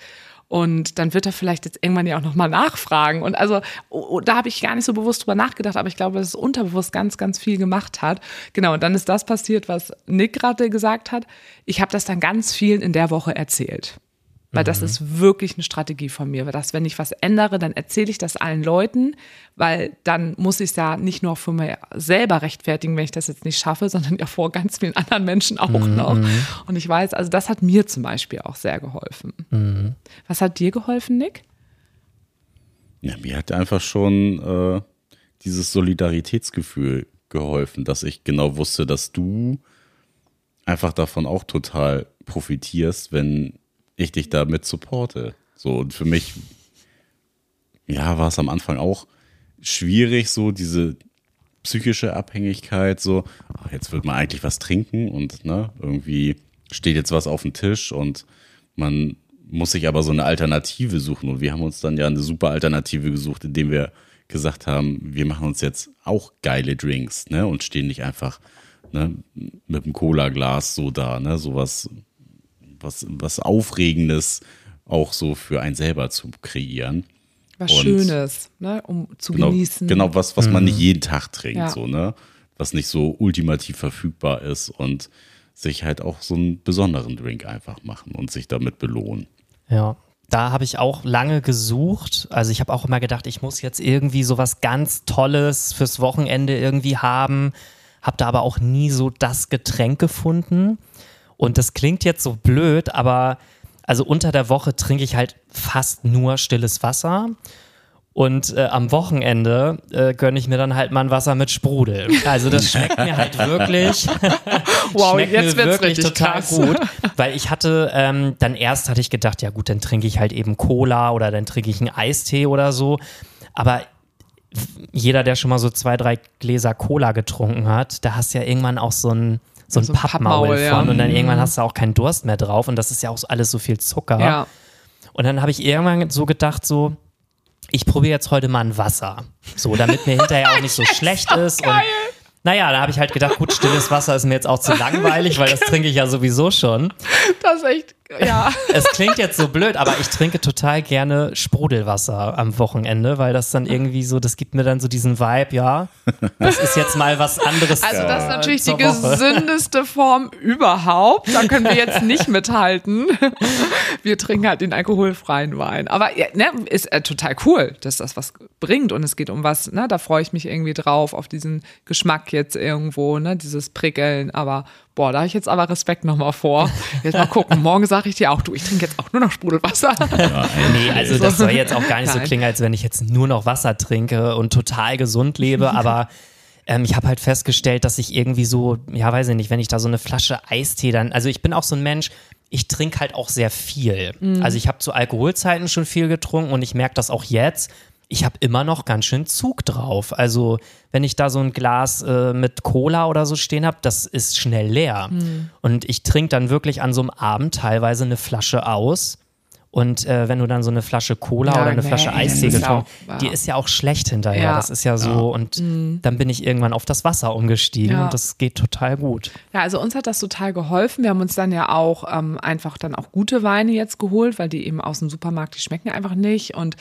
und dann wird er vielleicht jetzt irgendwann ja auch nochmal nachfragen. Und also oh, da habe ich gar nicht so bewusst drüber nachgedacht, aber ich glaube, dass es unterbewusst ganz, ganz viel gemacht hat. Genau, und dann ist das passiert, was Nick gerade gesagt hat. Ich habe das dann ganz vielen in der Woche erzählt. Weil mhm. das ist wirklich eine Strategie von mir. Weil das, wenn ich was ändere, dann erzähle ich das allen Leuten, weil dann muss ich es ja nicht nur für mich selber rechtfertigen, wenn ich das jetzt nicht schaffe, sondern ja vor ganz vielen anderen Menschen auch mhm. noch. Und ich weiß, also das hat mir zum Beispiel auch sehr geholfen. Mhm. Was hat dir geholfen, Nick? Ja, mir hat einfach schon äh, dieses Solidaritätsgefühl geholfen, dass ich genau wusste, dass du einfach davon auch total profitierst, wenn ich dich da mit supporte. So, und für mich, ja, war es am Anfang auch schwierig, so diese psychische Abhängigkeit, so, ach, jetzt wird man eigentlich was trinken und ne, irgendwie steht jetzt was auf dem Tisch und man muss sich aber so eine Alternative suchen. Und wir haben uns dann ja eine super Alternative gesucht, indem wir gesagt haben, wir machen uns jetzt auch geile Drinks, ne? Und stehen nicht einfach ne, mit einem Cola-Glas so da, ne? Sowas, was, was Aufregendes auch so für einen selber zu kreieren. Was Und- Schönes, ne? um zu Genau, genießen. genau was, was man nicht jeden Tag trinkt, Ja. so, ne? Was nicht so ultimativ verfügbar ist und sich halt auch so einen besonderen Drink einfach machen und sich damit belohnen. Ja, da habe ich auch lange gesucht. Also ich habe auch immer gedacht, ich muss jetzt irgendwie sowas ganz Tolles fürs Wochenende irgendwie haben. Habe da aber auch nie so das Getränk gefunden. Und das klingt jetzt so blöd, aber also unter der Woche trinke ich halt fast nur stilles Wasser. Und äh, am Wochenende äh, gönne ich mir dann halt mal ein Wasser mit Sprudel. Also das schmeckt mir halt wirklich. (laughs) Wow, schmeckt jetzt mir wird's wirklich richtig total krass. gut. Weil ich hatte, ähm, dann erst hatte ich gedacht, ja gut, dann trinke ich halt eben Cola oder dann trinke ich einen Eistee oder so. Aber jeder, der schon mal so zwei, drei Gläser Cola getrunken hat, da hast du ja irgendwann auch so ein, so ein So ein Pappmaul, Pappmaul, ja. von und dann Mhm. irgendwann hast du auch keinen Durst mehr drauf und das ist ja auch alles so viel Zucker. Ja. Und dann habe ich irgendwann so gedacht, so, ich probiere jetzt heute mal ein Wasser. So, damit mir hinterher auch nicht so (laughs) schlecht ist. Und naja, da habe ich halt gedacht, gut, stilles Wasser ist mir jetzt auch zu (laughs) langweilig, weil das trinke ich ja sowieso schon. Das ist echt, ja. (laughs) Es klingt jetzt so blöd, aber ich trinke total gerne Sprudelwasser am Wochenende, weil das dann irgendwie so, das gibt mir dann so diesen Vibe, ja, das ist jetzt mal was anderes. Also das ist natürlich die Woche. gesündeste Form überhaupt. Da können wir jetzt nicht mithalten. Wir trinken halt den alkoholfreien Wein. Aber ne, ist äh, total cool, dass das was bringt und es geht um was, ne, da freue ich mich irgendwie drauf, auf diesen Geschmack jetzt irgendwo, ne, dieses Prickeln. Aber boah, da habe ich jetzt aber Respekt nochmal vor. Jetzt mal gucken. Morgen sage ich dir auch, du, ich trinke jetzt auch nur noch Sprudelwasser. Nee, (laughs) also das soll jetzt auch gar nicht so Nein. klingen, als wenn ich jetzt nur noch Wasser trinke und total gesund lebe, (laughs) aber ähm, ich habe halt festgestellt, dass ich irgendwie so, ja, weiß ich nicht, wenn ich da so eine Flasche Eistee dann, also ich bin auch so ein Mensch, ich trinke halt auch sehr viel. Also ich habe zu Alkoholzeiten schon viel getrunken und ich merke das auch jetzt. Ich habe immer noch ganz schön Zug drauf. Also wenn ich da so ein Glas äh, mit Cola oder so stehen habe, das ist schnell leer. Und ich trinke dann wirklich an so einem Abend teilweise eine Flasche aus. Und äh, wenn du dann so eine Flasche Cola Ja, oder eine nee, Flasche Eistee ist ja getrunken, die ja. ist ja auch schlecht hinterher. Ja. Das ist ja so. Und dann bin ich irgendwann auf das Wasser umgestiegen Ja. und das geht total gut. Ja, also uns hat das total geholfen. Wir haben uns dann ja auch ähm, einfach dann auch gute Weine jetzt geholt, weil die eben aus dem Supermarkt, die schmecken einfach nicht. Und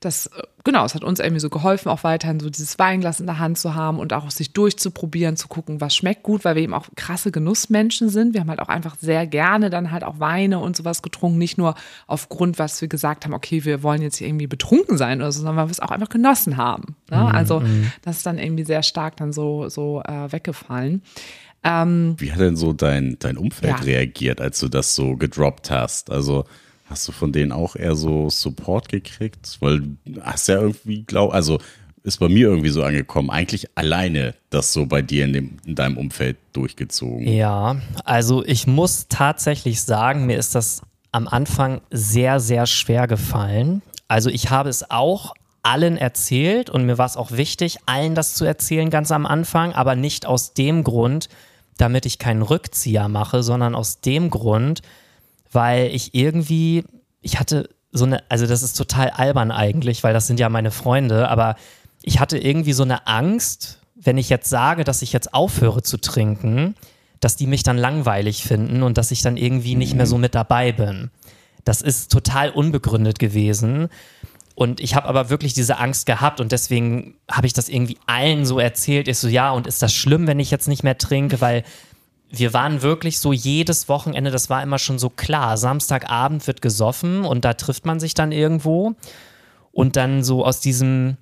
das, äh, genau, es hat uns irgendwie so geholfen, auch weiterhin so dieses Weinglas in der Hand zu haben und auch sich durchzuprobieren, zu gucken, was schmeckt gut, weil wir eben auch krasse Genussmenschen sind. Wir haben halt auch einfach sehr gerne dann halt auch Weine und sowas getrunken, nicht nur aufgrund, was wir gesagt haben, okay, wir wollen jetzt hier irgendwie betrunken sein oder so, sondern weil wir es auch einfach genossen haben. Ne? Also das ist dann irgendwie sehr stark dann so, so äh, weggefallen. Wie hat denn so dein, dein Umfeld Ja. reagiert, als du das so gedroppt hast? Also hast du von denen auch eher so Support gekriegt? Weil du hast ja irgendwie, glaub, also ist bei mir irgendwie so angekommen, eigentlich alleine das so bei dir in, dem, in deinem Umfeld durchgezogen. Ja, also ich muss tatsächlich sagen, mir ist das am Anfang sehr, sehr schwer gefallen. Also ich habe es auch allen erzählt und mir war es auch wichtig, allen das zu erzählen ganz am Anfang, aber nicht aus dem Grund, damit ich keinen Rückzieher mache, sondern aus dem Grund, weil ich irgendwie, ich hatte so eine, also das ist total albern eigentlich, weil das sind ja meine Freunde, aber ich hatte irgendwie so eine Angst, wenn ich jetzt sage, dass ich jetzt aufhöre zu trinken, dass die mich dann langweilig finden und dass ich dann irgendwie nicht mehr so mit dabei bin. Das ist total unbegründet gewesen. Und ich habe aber wirklich diese Angst gehabt und deswegen habe ich das irgendwie allen so erzählt. Ich so, ja, und ist das schlimm, wenn ich jetzt nicht mehr trinke? Weil wir waren wirklich so jedes Wochenende, das war immer schon so klar. Samstagabend wird gesoffen und da trifft man sich dann irgendwo. Und dann so aus diesem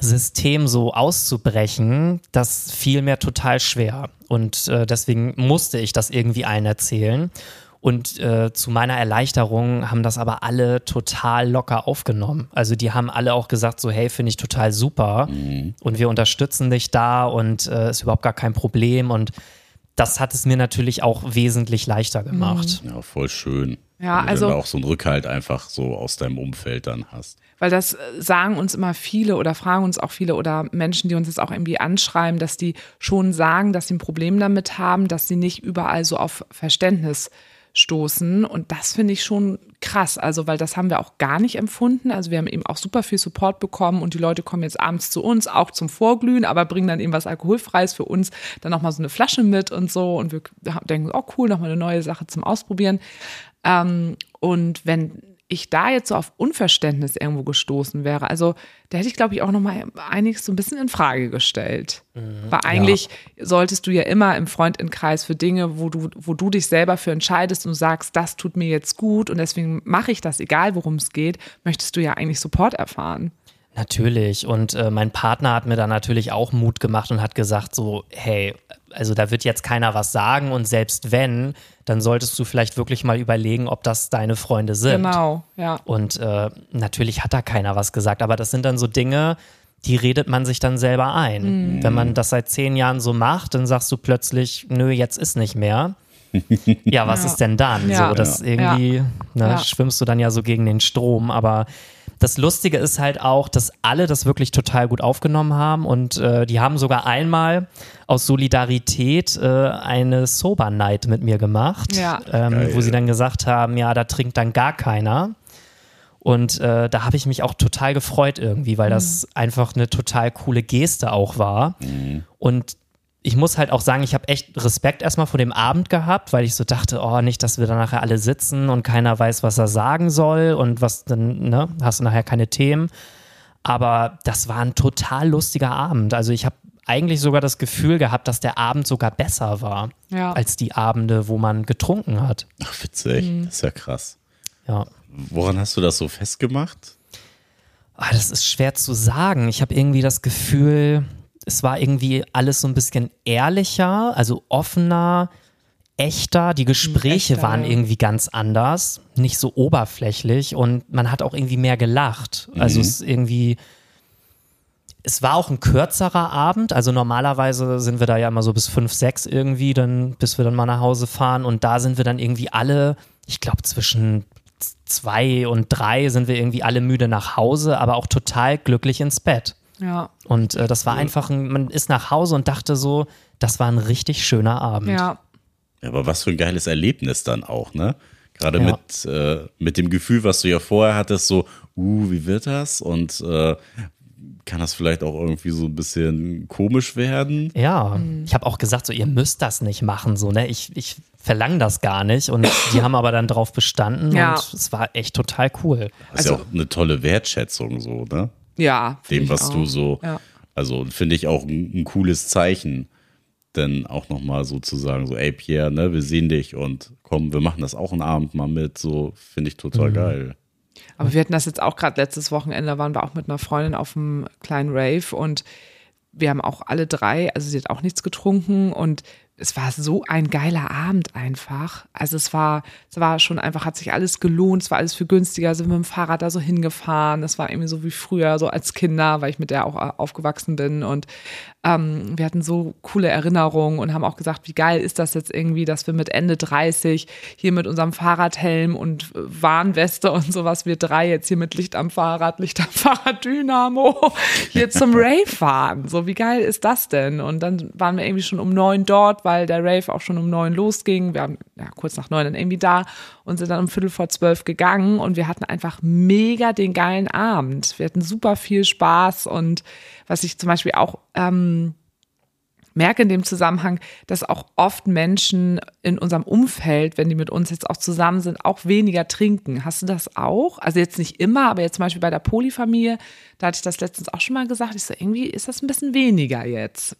System so auszubrechen, das fiel mir total schwer. Und äh, deswegen musste ich das irgendwie allen erzählen. Und äh, zu meiner Erleichterung haben das aber alle total locker aufgenommen. Also die haben alle auch gesagt, so hey, finde ich total super. Und wir unterstützen dich da und äh, ist überhaupt gar kein Problem. Und das hat es mir natürlich auch wesentlich leichter gemacht. Ja, voll schön. Ja, Wenn du also- dann auch so einen Rückhalt einfach so aus deinem Umfeld dann hast. Weil das äh, sagen uns immer viele oder fragen uns auch viele oder Menschen, die uns jetzt auch irgendwie anschreiben, dass die schon sagen, dass sie ein Problem damit haben, dass sie nicht überall so auf Verständnis stoßen. Und das finde ich schon krass. Also, weil das haben wir auch gar nicht empfunden. Also, wir haben eben auch super viel Support bekommen und die Leute kommen jetzt abends zu uns, auch zum Vorglühen, aber bringen dann eben was Alkoholfreies für uns, dann nochmal so eine Flasche mit und so. Und wir denken, oh cool, nochmal eine neue Sache zum Ausprobieren. Ähm, und wenn ich da jetzt so auf Unverständnis irgendwo gestoßen wäre, also da hätte ich, glaube ich, auch nochmal einiges so ein bisschen in Frage gestellt. Weil eigentlich solltest du ja immer im Freundinnenkreis für Dinge, wo du, wo du dich selber für entscheidest und sagst, das tut mir jetzt gut und deswegen mache ich das, egal worum es geht, möchtest du ja eigentlich Support erfahren. Natürlich. Und äh, mein Partner hat mir da natürlich auch Mut gemacht und hat gesagt, so, hey, also da wird jetzt keiner was sagen und selbst wenn, dann solltest du vielleicht wirklich mal überlegen, ob das deine Freunde sind. Genau, ja. Und äh, natürlich hat da keiner was gesagt, aber das sind dann so Dinge, die redet man sich dann selber ein. Wenn man das seit zehn Jahren so macht, dann sagst du plötzlich, nö, jetzt ist nicht mehr. ja, was Ja. ist denn dann? Ja. So, das irgendwie, ne, schwimmst du dann ja so gegen den Strom. Aber das Lustige ist halt auch, dass alle das wirklich total gut aufgenommen haben und äh, die haben sogar einmal aus Solidarität äh, eine Sober Night mit mir gemacht, Ja. ähm, wo sie dann gesagt haben, ja, da trinkt dann gar keiner. Und äh, da habe ich mich auch total gefreut irgendwie, weil das einfach eine total coole Geste auch war. Und ich muss halt auch sagen, ich habe echt Respekt erstmal vor dem Abend gehabt, weil ich so dachte, oh, nicht, dass wir dann nachher alle sitzen und keiner weiß, was er sagen soll und was dann, ne, hast du nachher keine Themen. Aber das war ein total lustiger Abend. Also ich habe eigentlich sogar das Gefühl gehabt, dass der Abend sogar besser war Ja. als die Abende, wo man getrunken hat. Ach, witzig. Mhm. Das ist ja krass. Ja. Woran hast du das so festgemacht? Ah, das ist schwer zu sagen. Ich habe irgendwie das Gefühl, es war irgendwie alles so ein bisschen ehrlicher, also offener, echter. Die Gespräche echter, waren ja. irgendwie ganz anders, nicht so oberflächlich und man hat auch irgendwie mehr gelacht. Also es ist irgendwie. Es war auch ein kürzerer Abend, also normalerweise sind wir da ja immer so bis fünf, sechs irgendwie, dann, bis wir dann mal nach Hause fahren und da sind wir dann irgendwie alle, ich glaube zwischen zwei und drei sind wir irgendwie alle müde nach Hause, aber auch total glücklich ins Bett. Ja, Und äh, das war einfach, ein, man ist nach Hause und dachte so, das war ein richtig schöner Abend. ja. Ja, aber was für ein geiles Erlebnis dann auch, ne? Gerade Ja. mit, äh, mit dem Gefühl, was du ja vorher hattest, so, uh, wie wird das? Und äh, kann das vielleicht auch irgendwie so ein bisschen komisch werden? Ja, ich habe auch gesagt, so ihr müsst das nicht machen, so ne, ich, ich verlange das gar nicht und die haben aber dann drauf bestanden Ja. und es war echt total cool. Das ist ja Also- auch eine tolle Wertschätzung, so, ne? Ja. Dem, ich was auch. du so, Ja. also finde ich auch ein, ein cooles Zeichen, denn auch nochmal so zu sagen, so, ey Pierre, ne, wir sehen dich und komm, wir machen das auch einen Abend mal mit, so, finde ich Mhm. total geil. Aber wir hatten das jetzt auch gerade letztes Wochenende, da waren wir auch mit einer Freundin auf einem kleinen Rave und wir haben auch alle drei, also sie hat auch nichts getrunken und es war so ein geiler Abend einfach. Also es war, es war schon einfach, hat sich alles gelohnt, es war alles viel günstiger, sind mit dem Fahrrad da so hingefahren. Es war irgendwie so wie früher, so als Kinder, weil ich mit der auch aufgewachsen bin und ähm, wir hatten so coole Erinnerungen und haben auch gesagt, wie geil ist das jetzt irgendwie, dass wir mit Ende 30 hier mit unserem Fahrradhelm und äh, Warnweste und sowas, wir drei jetzt hier mit Licht am Fahrrad, (laughs) Licht am Fahrrad, Dynamo, hier zum (laughs) Rave fahren. So, wie geil ist das denn? Und dann waren wir irgendwie schon um neun dort, weil der Rave auch schon um neun losging. Wir haben ja kurz nach neun dann irgendwie da und sind dann um Viertel vor zwölf gegangen und wir hatten einfach mega den geilen Abend. Wir hatten super viel Spaß und was ich zum Beispiel auch ähm, merke in dem Zusammenhang, dass auch oft Menschen in unserem Umfeld, wenn die mit uns jetzt auch zusammen sind, auch weniger trinken. Hast du das auch? Also jetzt nicht immer, aber jetzt zum Beispiel bei der Polyfamilie, da hatte ich das letztens auch schon mal gesagt. Ich so, irgendwie ist das ein bisschen weniger jetzt.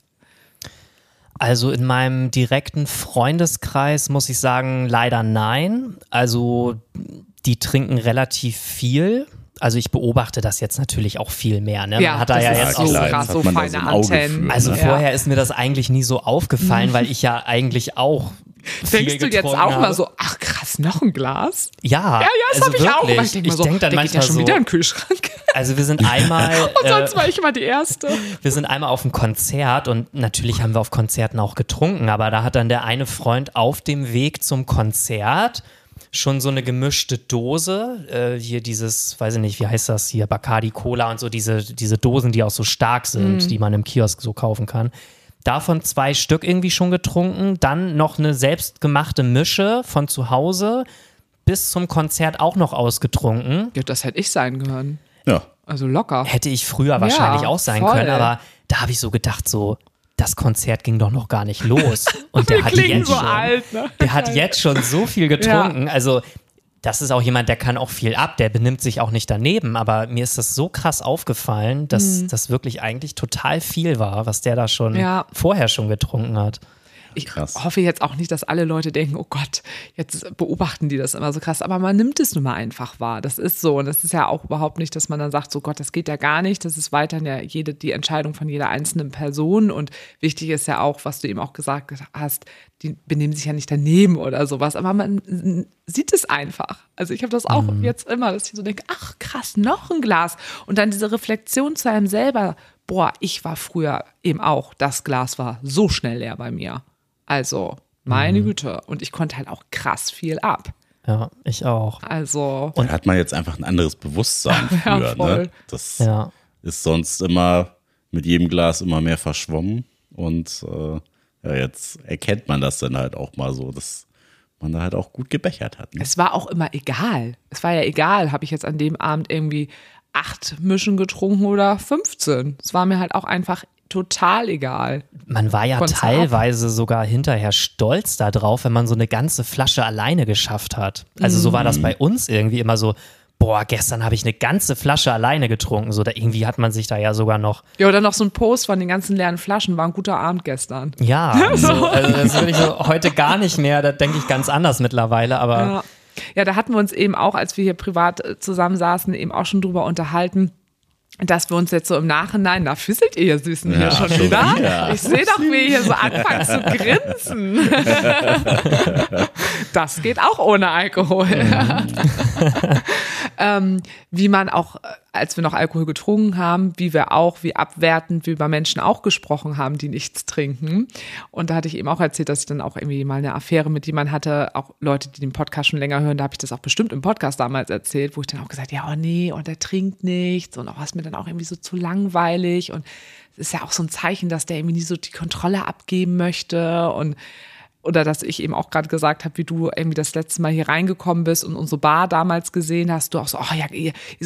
Also in meinem direkten Freundeskreis muss ich sagen, leider nein. Also die trinken relativ viel. Also ich beobachte das jetzt natürlich auch viel mehr. Ne? Man hat da das ja ist jetzt so auch klar, krass, so feine so im Antennen. für, Also ne? vorher ist mir das eigentlich nie so aufgefallen, weil ich ja eigentlich auch. Denkst du jetzt auch mal habe. so, ach krass, noch ein Glas? Ja, Ja, ja, das also habe ich auch. ich denke mal so, denk dann der geht ja manchmal schon so, wieder in den Kühlschrank. Also wir sind (laughs) einmal. Und sonst war ich immer die Erste. Wir sind einmal auf ein Konzert und natürlich haben wir auf Konzerten auch getrunken, aber da hat dann der eine Freund auf dem Weg zum Konzert schon so eine gemischte Dose, äh, hier dieses, weiß ich nicht, wie heißt das hier, Bacardi Cola und so, diese, diese Dosen, die auch so stark sind, Mhm. die man im Kiosk so kaufen kann. Davon zwei Stück irgendwie schon getrunken, dann noch eine selbstgemachte Mische von zu Hause, bis zum Konzert auch noch ausgetrunken. Ja, das hätte ich sein können. Ja. Also locker. Hätte ich früher wahrscheinlich auch sein voll. können, aber da habe ich so gedacht, so, das Konzert ging doch noch gar nicht los. (laughs) Und der hat jetzt so schon, alt, ne? der hat jetzt schon so viel getrunken. Also das ist auch jemand, der kann auch viel ab, der benimmt sich auch nicht daneben. Aber mir ist das so krass aufgefallen, dass das wirklich eigentlich total viel war, was der da schon Mhm. Ja. vorher schon getrunken hat. Ich Krass. hoffe jetzt auch nicht, dass alle Leute denken, oh Gott, jetzt beobachten die das immer so krass. Aber man nimmt es nun mal einfach wahr. Das ist so. Und das ist ja auch überhaupt nicht, dass man dann sagt, so Gott, das geht ja gar nicht. Das ist weiterhin ja jede, die Entscheidung von jeder einzelnen Person. Und wichtig ist ja auch, was du eben auch gesagt hast, die benehmen sich ja nicht daneben oder sowas. Aber man sieht es einfach. Also ich habe das auch jetzt immer, dass ich so denke, ach krass, noch ein Glas. Und dann diese Reflexion zu einem selber, boah, ich war früher eben auch, das Glas war so schnell leer bei mir. Also, meine Güte. Und ich konnte halt auch krass viel ab. Ja, ich auch. Also, Und hat man jetzt einfach ein anderes Bewusstsein (laughs) Ja, für. voll. ne? Das Ja. ist sonst immer mit jedem Glas immer mehr verschwommen. Und äh, ja, jetzt erkennt man das dann halt auch mal so, dass man da halt auch gut gebechert hat. Ne? es war auch immer egal. Es war ja egal, habe ich jetzt an dem Abend irgendwie acht Mischen getrunken oder 15. Es war mir halt auch einfach total egal. Man war ja Konntest du teilweise sogar hinterher stolz darauf, wenn man so eine ganze Flasche alleine geschafft hat. Also so war Mhm. das bei uns irgendwie immer so, boah, gestern habe ich eine ganze Flasche alleine getrunken. So, da irgendwie hat man sich da ja sogar noch, Ja, oder noch so ein Post von den ganzen leeren Flaschen. War ein guter Abend gestern. ja, (laughs) so, also das würde ich so heute gar nicht mehr, da denke ich ganz anders mittlerweile, aber Ja. Ja, da hatten wir uns eben auch, als wir hier privat äh, zusammensaßen, eben auch schon drüber unterhalten. Dass wir uns jetzt so im Nachhinein, da füßelt ihr ihr Süßen hier Ja, schon schon wieder. wieder. Ich sehe doch, wie ihr hier so anfangt zu (laughs) grinsen. (laughs) Das geht auch ohne Alkohol. (laughs) ähm, wie man auch, äh, als wir noch Alkohol getrunken haben, wie wir auch, wie abwertend wir über Menschen auch gesprochen haben, die nichts trinken. Und da hatte ich eben auch erzählt, dass ich dann auch irgendwie mal eine Affäre mit jemandem hatte, auch Leute, die den Podcast schon länger hören, da habe ich das auch bestimmt im Podcast damals erzählt, wo ich dann auch gesagt, ja, oh nee, und er trinkt nichts und auch was mir dann auch irgendwie so zu langweilig und es ist ja auch so ein Zeichen, dass der irgendwie nie so die Kontrolle abgeben möchte und oder dass ich eben auch gerade gesagt habe, wie du irgendwie das letzte Mal hier reingekommen bist und unsere Bar damals gesehen hast, du auch so, oh ja,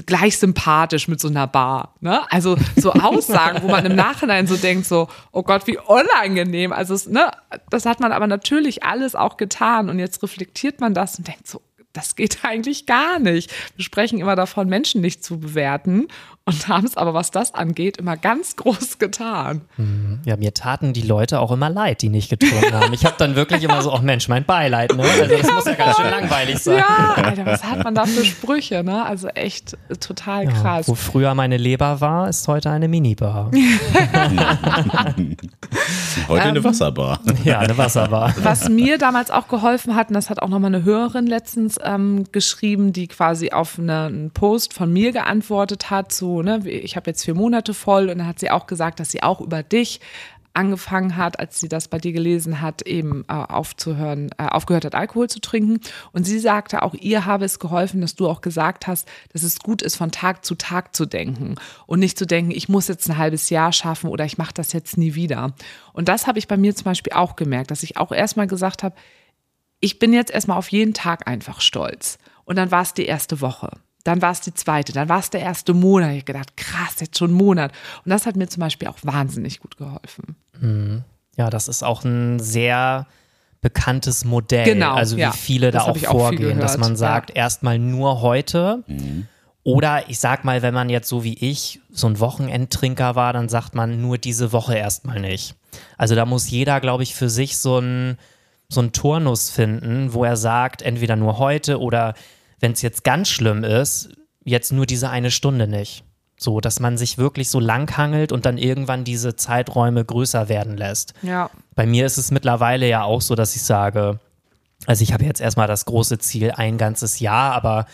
gleich sympathisch mit so einer Bar. Ne? Also so (laughs) Aussagen, wo man im Nachhinein so denkt, so, oh Gott, wie unangenehm. Also es, ne, das hat man aber natürlich alles auch getan und jetzt reflektiert man das und denkt so, das geht (laughs) eigentlich gar nicht. Wir sprechen immer davon, Menschen nicht zu bewerten und haben es aber, was das angeht, immer ganz (laughs) groß getan. ja, mir taten die Leute auch immer leid, die nicht getrunken haben. Ich habe dann wirklich immer so, oh Mensch, mein Beileid, ne? Also das muss ja ganz schön langweilig sein. Ja, Alter, was hat man da für Sprüche, ne? Also echt äh, total krass. Wo früher meine Leber war, ist heute eine Minibar. (laughs) Heute Ähm, eine Wasserbar. Ja, eine Wasserbar. Was mir damals auch geholfen hat, und das hat auch nochmal eine Hörerin letztens ähm, geschrieben, die quasi auf eine, einen Post von mir geantwortet hat, ne, ich habe jetzt vier Monate voll und dann hat sie auch gesagt, dass sie auch über dich angefangen hat, als sie das bei dir gelesen hat, eben äh, aufzuhören, äh, aufgehört hat, Alkohol zu trinken. Und sie sagte, auch ihr habe es geholfen, dass du auch gesagt hast, dass es gut ist, von Tag zu Tag zu denken und nicht zu denken, ich muss jetzt ein halbes Jahr schaffen oder ich mache das jetzt nie wieder. Und das habe ich bei mir zum Beispiel auch gemerkt, dass ich auch erstmal gesagt habe, ich bin jetzt erstmal auf jeden Tag einfach stolz. Und dann war es die erste Woche. Dann war es die zweite, dann war es der erste Monat. Ich habe gedacht, krass, jetzt schon ein Monat. Und das hat mir zum Beispiel auch wahnsinnig gut geholfen. Ja, das ist auch ein sehr bekanntes Modell. Genau, also wie ja. viele da Das auch ich auch vorgehen, dass gehört, man sagt, erstmal nur heute. Oder ich sag mal, wenn man jetzt so wie ich so ein Wochenendtrinker war, dann sagt man nur diese Woche erstmal nicht. Also da muss jeder, glaube ich, für sich so ein so einen Turnus finden, wo er sagt, entweder nur heute oder wenn es jetzt ganz schlimm ist, jetzt nur diese eine Stunde nicht. So, dass man sich wirklich so langhangelt und dann irgendwann diese Zeiträume größer werden lässt. Ja. Bei mir ist es mittlerweile ja auch so, dass ich sage, also ich habe jetzt erstmal das große Ziel ein ganzes Jahr, aber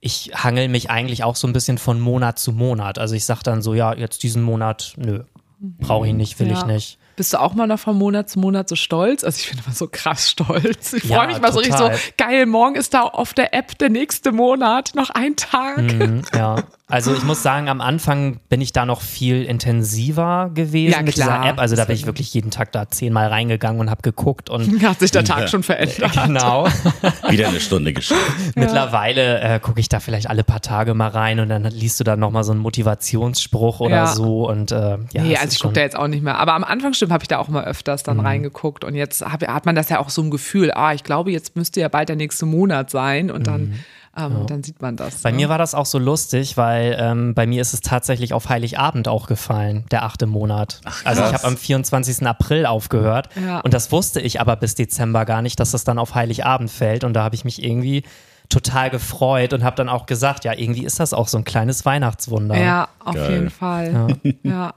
ich hangel mich eigentlich auch so ein bisschen von Monat zu Monat. Also ich sage dann so, ja, jetzt diesen Monat, nö, brauche ich nicht, will Ja. ich nicht. Bist du auch mal noch von Monat zu Monat so stolz? Also ich bin immer so krass stolz. Ich Ja, freue mich mal so richtig so, geil, morgen ist da auf der App der nächste Monat, noch ein Tag. Mhm, ja, also ich muss sagen, am Anfang bin ich da noch viel intensiver gewesen Ja, mit dieser. App. Also da bin ich wirklich jeden Tag da zehnmal reingegangen und habe geguckt und (laughs) Hat sich der Tag schon verändert. genau. (laughs) Wieder eine Stunde geschafft. (laughs) Mittlerweile äh, gucke ich da vielleicht alle paar Tage mal rein und dann liest du da nochmal so einen Motivationsspruch oder Ja. so und äh, ja. Nee, also ich gucke da jetzt auch nicht mehr. Aber am Anfang stimmt, habe ich da auch mal öfters Mhm. dann reingeguckt. Und jetzt hab, hat man das ja auch so im Gefühl, ah, ich glaube, jetzt müsste ja bald der nächste Monat sein. Und dann, ähm, dann sieht man das. Bei ne? mir war das auch so lustig, weil ähm, bei mir ist es tatsächlich auf Heiligabend auch gefallen, der achte Monat. also ich habe am 24. April aufgehört Ja. und das wusste ich aber bis Dezember gar nicht, dass das dann auf Heiligabend fällt und da habe ich mich irgendwie total gefreut und habe dann auch gesagt, ja, irgendwie ist das auch so ein kleines Weihnachtswunder. Ja, auf Geil. jeden Fall. Ja.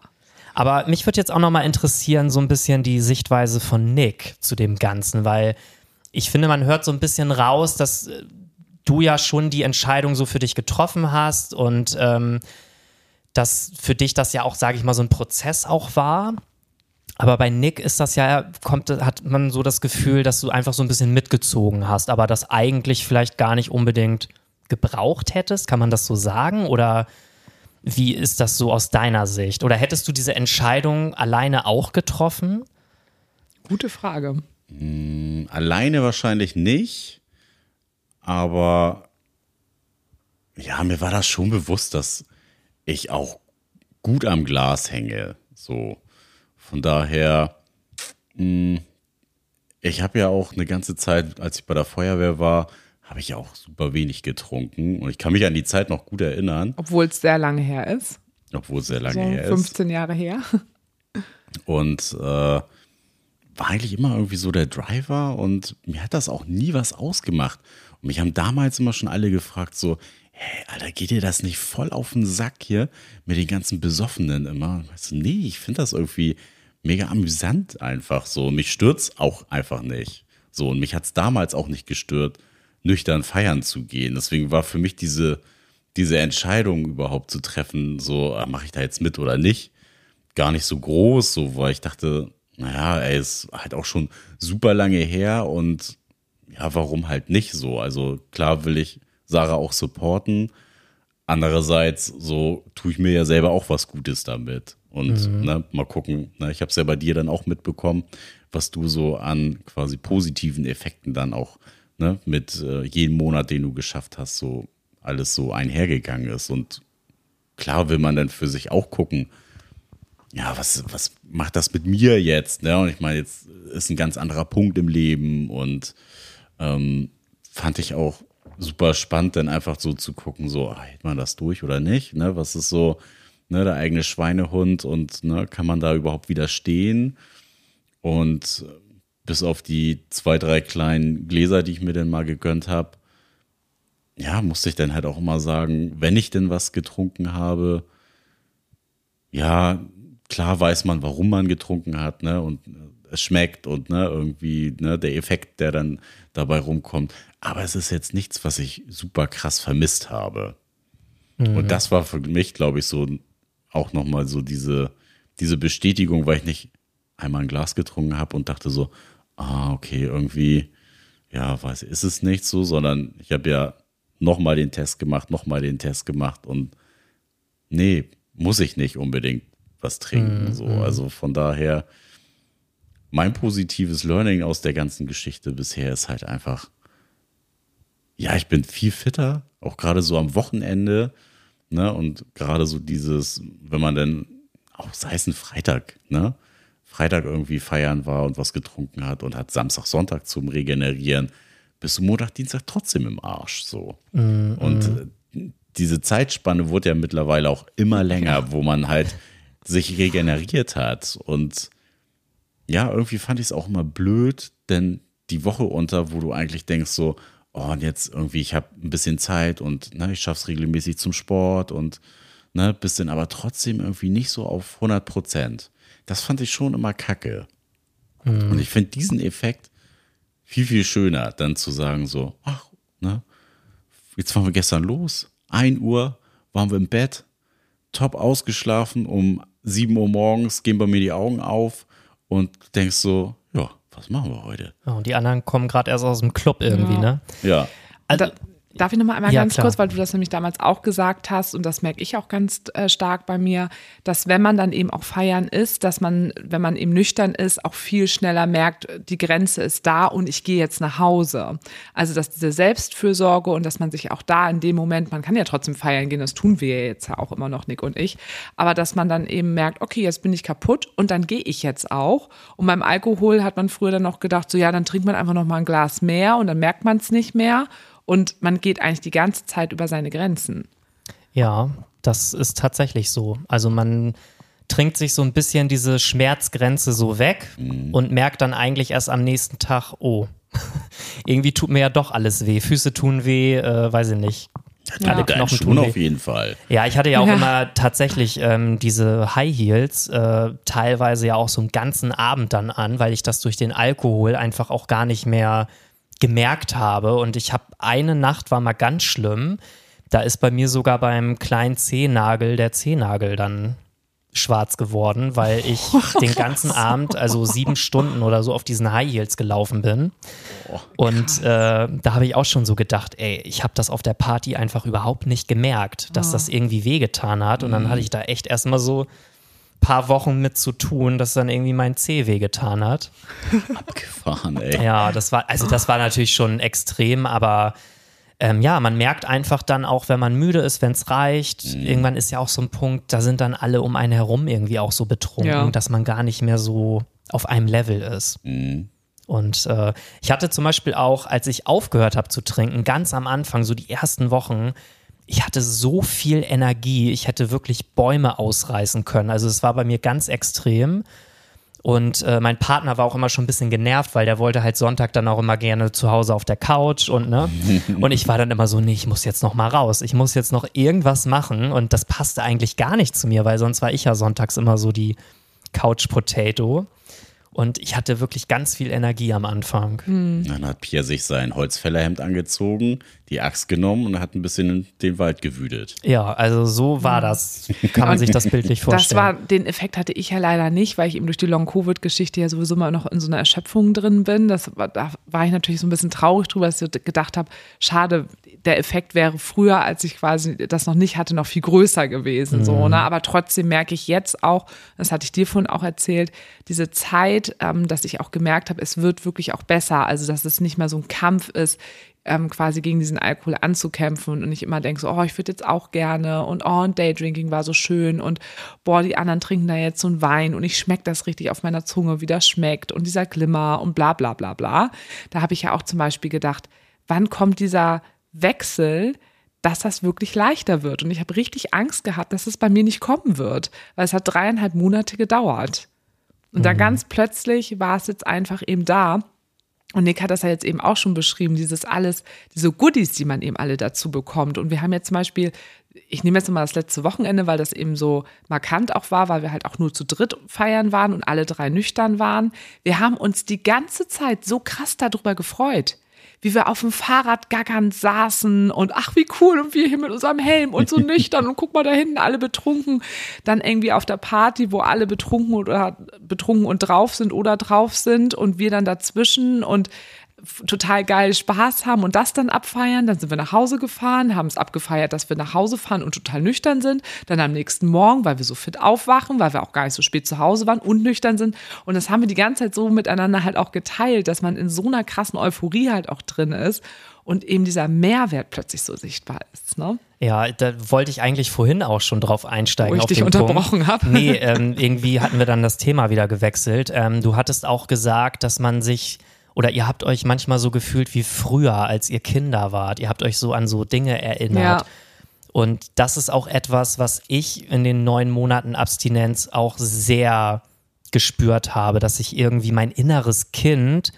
Aber mich würde jetzt auch nochmal interessieren, so ein bisschen die Sichtweise von Nick zu dem Ganzen, weil ich finde, man hört so ein bisschen raus, dass äh, du ja schon die Entscheidung so für dich getroffen hast und ähm, dass für dich das ja auch, sage ich mal, so ein Prozess auch war. Aber bei Nick ist das ja, kommt, hat man so das Gefühl, dass du einfach so ein bisschen mitgezogen hast, aber das eigentlich vielleicht gar nicht unbedingt gebraucht hättest. Kann man das so sagen? Oder wie ist das so aus deiner Sicht? Oder hättest du diese Entscheidung alleine auch getroffen? Gute Frage. Alleine wahrscheinlich nicht, aber ja, mir war das schon bewusst, dass ich auch gut am Glas hänge. So, von daher, mh, ich habe ja auch eine ganze Zeit, als ich bei der Feuerwehr war, habe ich ja auch super wenig getrunken und ich kann mich an die Zeit noch gut erinnern, Obwohl es sehr lange her ist. obwohl es sehr lange So her ist. 15 Jahre her. (laughs) und äh, war eigentlich immer irgendwie so der Driver und mir hat das auch nie was ausgemacht. Und mich haben damals immer schon alle gefragt, so, hey, Alter, geht dir das nicht voll auf den Sack hier mit den ganzen Besoffenen immer? Ich so, nee, ich finde das irgendwie mega amüsant einfach so. Mich stört's auch einfach nicht. So, und mich hat's damals auch nicht gestört, nüchtern feiern zu gehen. Deswegen war für mich diese, diese Entscheidung überhaupt zu treffen, so, mache ich da jetzt mit oder nicht, gar nicht so groß, so, weil ich dachte, naja, ey, ist halt auch schon super lange her und ja, warum halt nicht so? Also klar will ich Sarah auch supporten. Andererseits, so tue ich mir ja selber auch was Gutes damit. Und ne, mal gucken, ne, ich habe es ja bei dir dann auch mitbekommen, was du so an quasi positiven Effekten dann auch ne, mit äh, jedem Monat, den du geschafft hast, so alles so einhergegangen ist. Und klar will man dann für sich auch gucken, ja, was, was macht das mit mir jetzt? Ne? Und ich meine, jetzt ist ein ganz anderer Punkt im Leben und ähm, fand ich auch super spannend, dann einfach so zu gucken, so, ah, hält man das durch oder nicht? Ne? Was ist so ne, der eigene Schweinehund und ne, kann man da überhaupt widerstehen? Und bis auf die zwei, drei kleinen Gläser, die ich mir dann mal gegönnt habe, ja, musste ich dann halt auch immer sagen, wenn ich denn was getrunken habe, ja, klar weiß man, warum man getrunken hat, ne? Und es schmeckt und ne, irgendwie, ne, der Effekt, der dann dabei rumkommt. Aber es ist jetzt nichts, was ich super krass vermisst habe. Und das war für mich, glaube ich, so auch nochmal so diese, diese Bestätigung, weil ich nicht einmal ein Glas getrunken habe und dachte so, ah, okay, irgendwie, ja, weiß ich, ist es nicht so, sondern ich habe ja nochmal den Test gemacht, nochmal den Test gemacht und nee, muss ich nicht unbedingt was trinken. So. Also von daher, mein positives Learning aus der ganzen Geschichte bisher ist halt einfach, ja, ich bin viel fitter, auch gerade so am Wochenende. Ne? Und gerade so dieses, wenn man dann, auch sei es ein Freitag, ne? Freitag irgendwie feiern war und was getrunken hat und hat Samstag, Sonntag zum Regenerieren, bist du Montag, Dienstag trotzdem im Arsch so. Und äh, diese Zeitspanne wurde ja mittlerweile auch immer länger, wo man halt sich regeneriert hat. Und ja, irgendwie fand ich es auch immer blöd, denn die Woche unter, wo du eigentlich denkst so, oh, und jetzt irgendwie, ich habe ein bisschen Zeit und ne, ich schaff's regelmäßig zum Sport und ne, bist dann aber trotzdem irgendwie nicht so auf 100 Prozent. Das fand ich schon immer kacke. Und ich finde diesen Effekt viel, viel schöner, dann zu sagen so, ach, ne, jetzt waren wir gestern los. 1 Uhr waren wir im Bett, top ausgeschlafen. Um 7 Uhr morgens gehen bei mir die Augen auf und denkst so, ja, was machen wir heute? Ja, und die anderen kommen gerade erst aus dem Club irgendwie, Ja. ne? Ja, Also, Da, darf ich noch mal einmal Ja, ganz klar. kurz, weil du das nämlich damals auch gesagt hast und das merke ich auch ganz äh, stark bei mir, dass wenn man dann eben auch feiern ist, dass man, wenn man eben nüchtern ist, auch viel schneller merkt, die Grenze ist da und ich gehe jetzt nach Hause. Also dass diese Selbstfürsorge und dass man sich auch da in dem Moment, man kann ja trotzdem feiern gehen, das tun wir ja jetzt ja auch immer noch, Nick und ich, aber dass man dann eben merkt, okay, jetzt bin ich kaputt und dann gehe ich jetzt auch. Und beim Alkohol hat man früher dann noch gedacht, so ja, dann trinkt man einfach noch mal ein Glas mehr und dann merkt man es nicht mehr. Und man geht eigentlich die ganze Zeit über seine Grenzen. Ja, das ist tatsächlich so. Also man trinkt sich so ein bisschen diese Schmerzgrenze so weg und merkt dann eigentlich erst am nächsten Tag, oh, (laughs) irgendwie tut mir ja doch alles weh. Füße tun weh, äh, weiß ich nicht. alle Knochen tun weh. auf jeden Fall. Ja, ich hatte ja auch Ja. immer tatsächlich ähm, diese High Heels äh, teilweise ja auch so einen ganzen Abend dann an, weil ich das durch den Alkohol einfach auch gar nicht mehr gemerkt habe. Und ich habe eine Nacht war mal ganz schlimm. Da ist bei mir sogar beim kleinen Zehennagel der Zehennagel dann schwarz geworden, weil ich (laughs) den ganzen Abend, also sieben Stunden oder so, auf diesen High Heels gelaufen bin. Und äh, da habe ich auch schon so gedacht, ey, ich habe das auf der Party einfach überhaupt nicht gemerkt, dass das irgendwie wehgetan hat. Und dann hatte ich da echt erstmal so paar Wochen mit zu tun, dass dann irgendwie mein Zeh wehgetan hat. (laughs) Abgefahren, ey. Ja, das war, also das war natürlich schon extrem, aber ähm, ja, man merkt einfach dann auch, wenn man müde ist, wenn es reicht. Irgendwann ist ja auch so ein Punkt, da sind dann alle um einen herum irgendwie auch so betrunken, Ja. dass man gar nicht mehr so auf einem Level ist. Und äh, ich hatte zum Beispiel auch, als ich aufgehört habe zu trinken, ganz am Anfang, so die ersten Wochen, ich hatte so viel Energie, ich hätte wirklich Bäume ausreißen können. Also es war bei mir ganz extrem. Und äh, mein Partner war auch immer schon ein bisschen genervt, weil der wollte halt Sonntag dann auch immer gerne zu Hause auf der Couch und ne. (laughs) Und ich war dann immer so, nee, ich muss jetzt noch mal raus. Ich muss jetzt noch irgendwas machen. Und das passte eigentlich gar nicht zu mir, weil sonst war ich ja sonntags immer so die Couch Potato. Und ich hatte wirklich ganz viel Energie am Anfang. Dann hat Pierre sich sein Holzfällerhemd angezogen, die Axt genommen und hat ein bisschen in den Wald gewütet. Ja, also so war das. Kann man sich das bildlich Mhm. (laughs) Das vorstellen. war, den Effekt hatte ich ja leider nicht, weil ich eben durch die Long-Covid-Geschichte ja sowieso mal noch in so einer Erschöpfung drin bin. Das war, da war ich natürlich so ein bisschen traurig drüber, dass ich gedacht habe, schade, der Effekt wäre früher, als ich quasi das noch nicht hatte, noch viel größer gewesen. So, ne? Aber trotzdem merke ich jetzt auch, das hatte ich dir vorhin auch erzählt, diese Zeit, ähm, dass ich auch gemerkt habe, es wird wirklich auch besser. Also, dass es nicht mehr so ein Kampf ist, ähm, quasi gegen diesen Alkohol anzukämpfen und ich immer denke so, oh, ich würde jetzt auch gerne und oh, und Daydrinking war so schön und boah, die anderen trinken da jetzt so einen Wein und ich schmecke das richtig auf meiner Zunge, wie das schmeckt und dieser Glimmer und bla bla bla bla. Da habe ich ja auch zum Beispiel gedacht, wann kommt dieser Wechsel, dass das wirklich leichter wird und ich habe richtig Angst gehabt, dass es bei mir nicht kommen wird, weil es hat dreieinhalb Monate gedauert. Und dann ganz plötzlich war es jetzt einfach eben da. Und Nick hat das ja jetzt eben auch schon beschrieben, dieses alles, diese Goodies, die man eben alle dazu bekommt. Und wir haben jetzt zum Beispiel, ich nehme jetzt mal das letzte Wochenende, weil das eben so markant auch war, weil wir halt auch nur zu dritt feiern waren und alle drei nüchtern waren. Wir haben uns die ganze Zeit so krass darüber gefreut. Wie wir auf dem Fahrrad gackernd saßen und ach, wie cool und wir hier mit unserem Helm und so (laughs) nüchtern und guck mal da hinten, alle betrunken. Dann irgendwie auf der Party, wo alle betrunken oder betrunken und drauf sind oder drauf sind und wir dann dazwischen und total geil Spaß haben und das dann abfeiern. Dann sind wir nach Hause gefahren, haben es abgefeiert, dass wir nach Hause fahren und total nüchtern sind. Dann am nächsten Morgen, weil wir so fit aufwachen, weil wir auch gar nicht so spät zu Hause waren und nüchtern sind. Und das haben wir die ganze Zeit so miteinander halt auch geteilt, dass man in so einer krassen Euphorie halt auch drin ist und eben dieser Mehrwert plötzlich so sichtbar ist. Ne? Ja, da wollte ich eigentlich vorhin auch schon drauf einsteigen. Wo ich dich unterbrochen Punkt. hab. (laughs) Nee, ähm, irgendwie hatten wir dann das Thema wieder gewechselt. Ähm, du hattest auch gesagt, dass man sich oder ihr habt euch manchmal so gefühlt wie früher, als ihr Kinder wart. Ihr habt euch so an so Dinge erinnert. Ja. Und das ist auch etwas, was ich in den neun Monaten Abstinenz auch sehr gespürt habe, dass ich irgendwie mein inneres Kind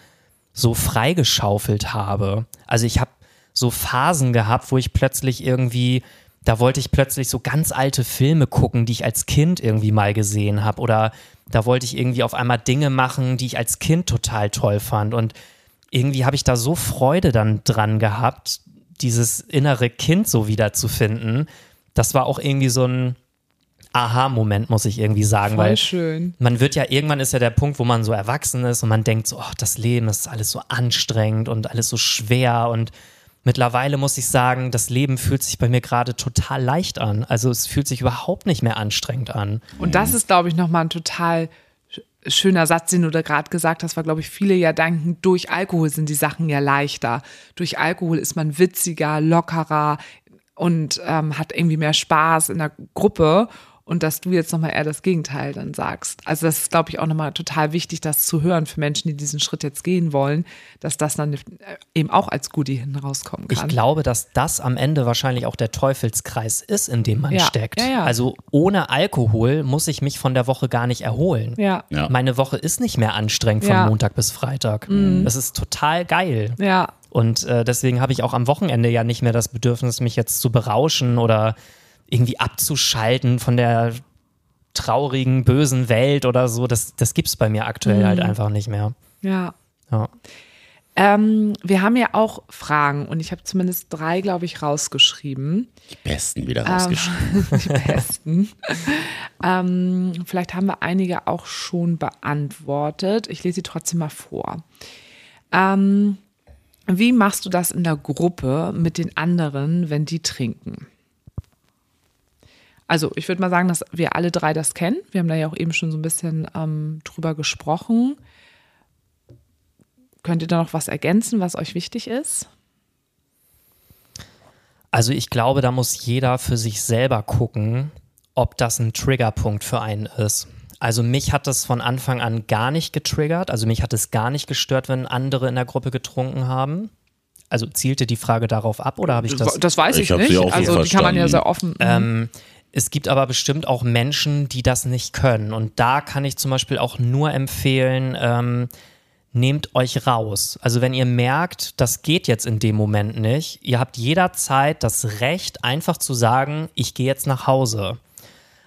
so freigeschaufelt habe. Also ich habe so Phasen gehabt, wo ich plötzlich irgendwie, da wollte ich plötzlich so ganz alte Filme gucken, die ich als Kind irgendwie mal gesehen habe. Oder da wollte ich irgendwie auf einmal Dinge machen, die ich als Kind total toll fand. Und irgendwie habe ich da so Freude dann dran gehabt, dieses innere Kind so wiederzufinden, das war auch irgendwie so ein Aha-Moment, muss ich irgendwie sagen, Voll weil schön. man wird ja irgendwann ist ja der Punkt, wo man so erwachsen ist und man denkt so, ach, das Leben ist alles so anstrengend und alles so schwer und mittlerweile muss ich sagen, das Leben fühlt sich bei mir gerade total leicht an. Also es fühlt sich überhaupt nicht mehr anstrengend an. Und das ist, glaube ich, nochmal ein total sch- schöner Satz, den du da gerade gesagt hast, weil, glaube ich, viele ja denken, durch Alkohol sind die Sachen ja leichter. Durch Alkohol ist man witziger, lockerer und ähm, hat irgendwie mehr Spaß in der Gruppe. Und dass du jetzt nochmal eher das Gegenteil dann sagst. Also das ist, glaube ich, auch nochmal total wichtig, das zu hören für Menschen, die diesen Schritt jetzt gehen wollen, dass das dann äh, eben auch als Goodie hinten rauskommen Ich kann. glaube, dass das am Ende wahrscheinlich auch der Teufelskreis ist, in dem man Ja, steckt. ja, ja. Also ohne Alkohol muss ich mich von der Woche gar nicht erholen. Ja. Ja. Meine Woche ist nicht mehr anstrengend von Ja. Mhm. Montag bis Freitag. Das ist total geil. Ja, Und äh, deswegen habe ich auch am Wochenende ja nicht mehr das Bedürfnis, mich jetzt zu berauschen oder irgendwie abzuschalten von der traurigen, bösen Welt oder so. Das, das gibt es bei mir aktuell Mhm. halt einfach nicht mehr. ja. Ja. Ähm, wir haben ja auch Fragen und ich habe zumindest drei, glaube ich, rausgeschrieben. Die Besten wieder Ähm, rausgeschrieben. (laughs) die besten. ähm, vielleicht haben wir einige auch schon beantwortet. Ich lese sie trotzdem mal vor. Ähm, wie machst du das in der Gruppe mit den anderen, wenn die trinken? Also ich würde mal sagen, dass wir alle drei das kennen. Wir haben da ja auch eben schon so ein bisschen ähm, drüber gesprochen. Könnt ihr da noch was ergänzen, was euch wichtig ist? Also ich glaube, da muss jeder für sich selber gucken, ob das ein Triggerpunkt für einen ist. Also mich hat das von Anfang an gar nicht getriggert. Also mich hat es gar nicht gestört, wenn andere in der Gruppe getrunken haben. Also zielte die Frage darauf ab oder habe ich das? Das weiß ich, Ich nicht. also die kann man ja sehr offen. Ähm, es gibt aber bestimmt auch Menschen, die das nicht können. Und da kann ich zum Beispiel auch nur empfehlen, ähm, nehmt euch raus. Also wenn ihr merkt, das geht jetzt in dem Moment nicht, ihr habt jederzeit das Recht, einfach zu sagen, ich gehe jetzt nach Hause.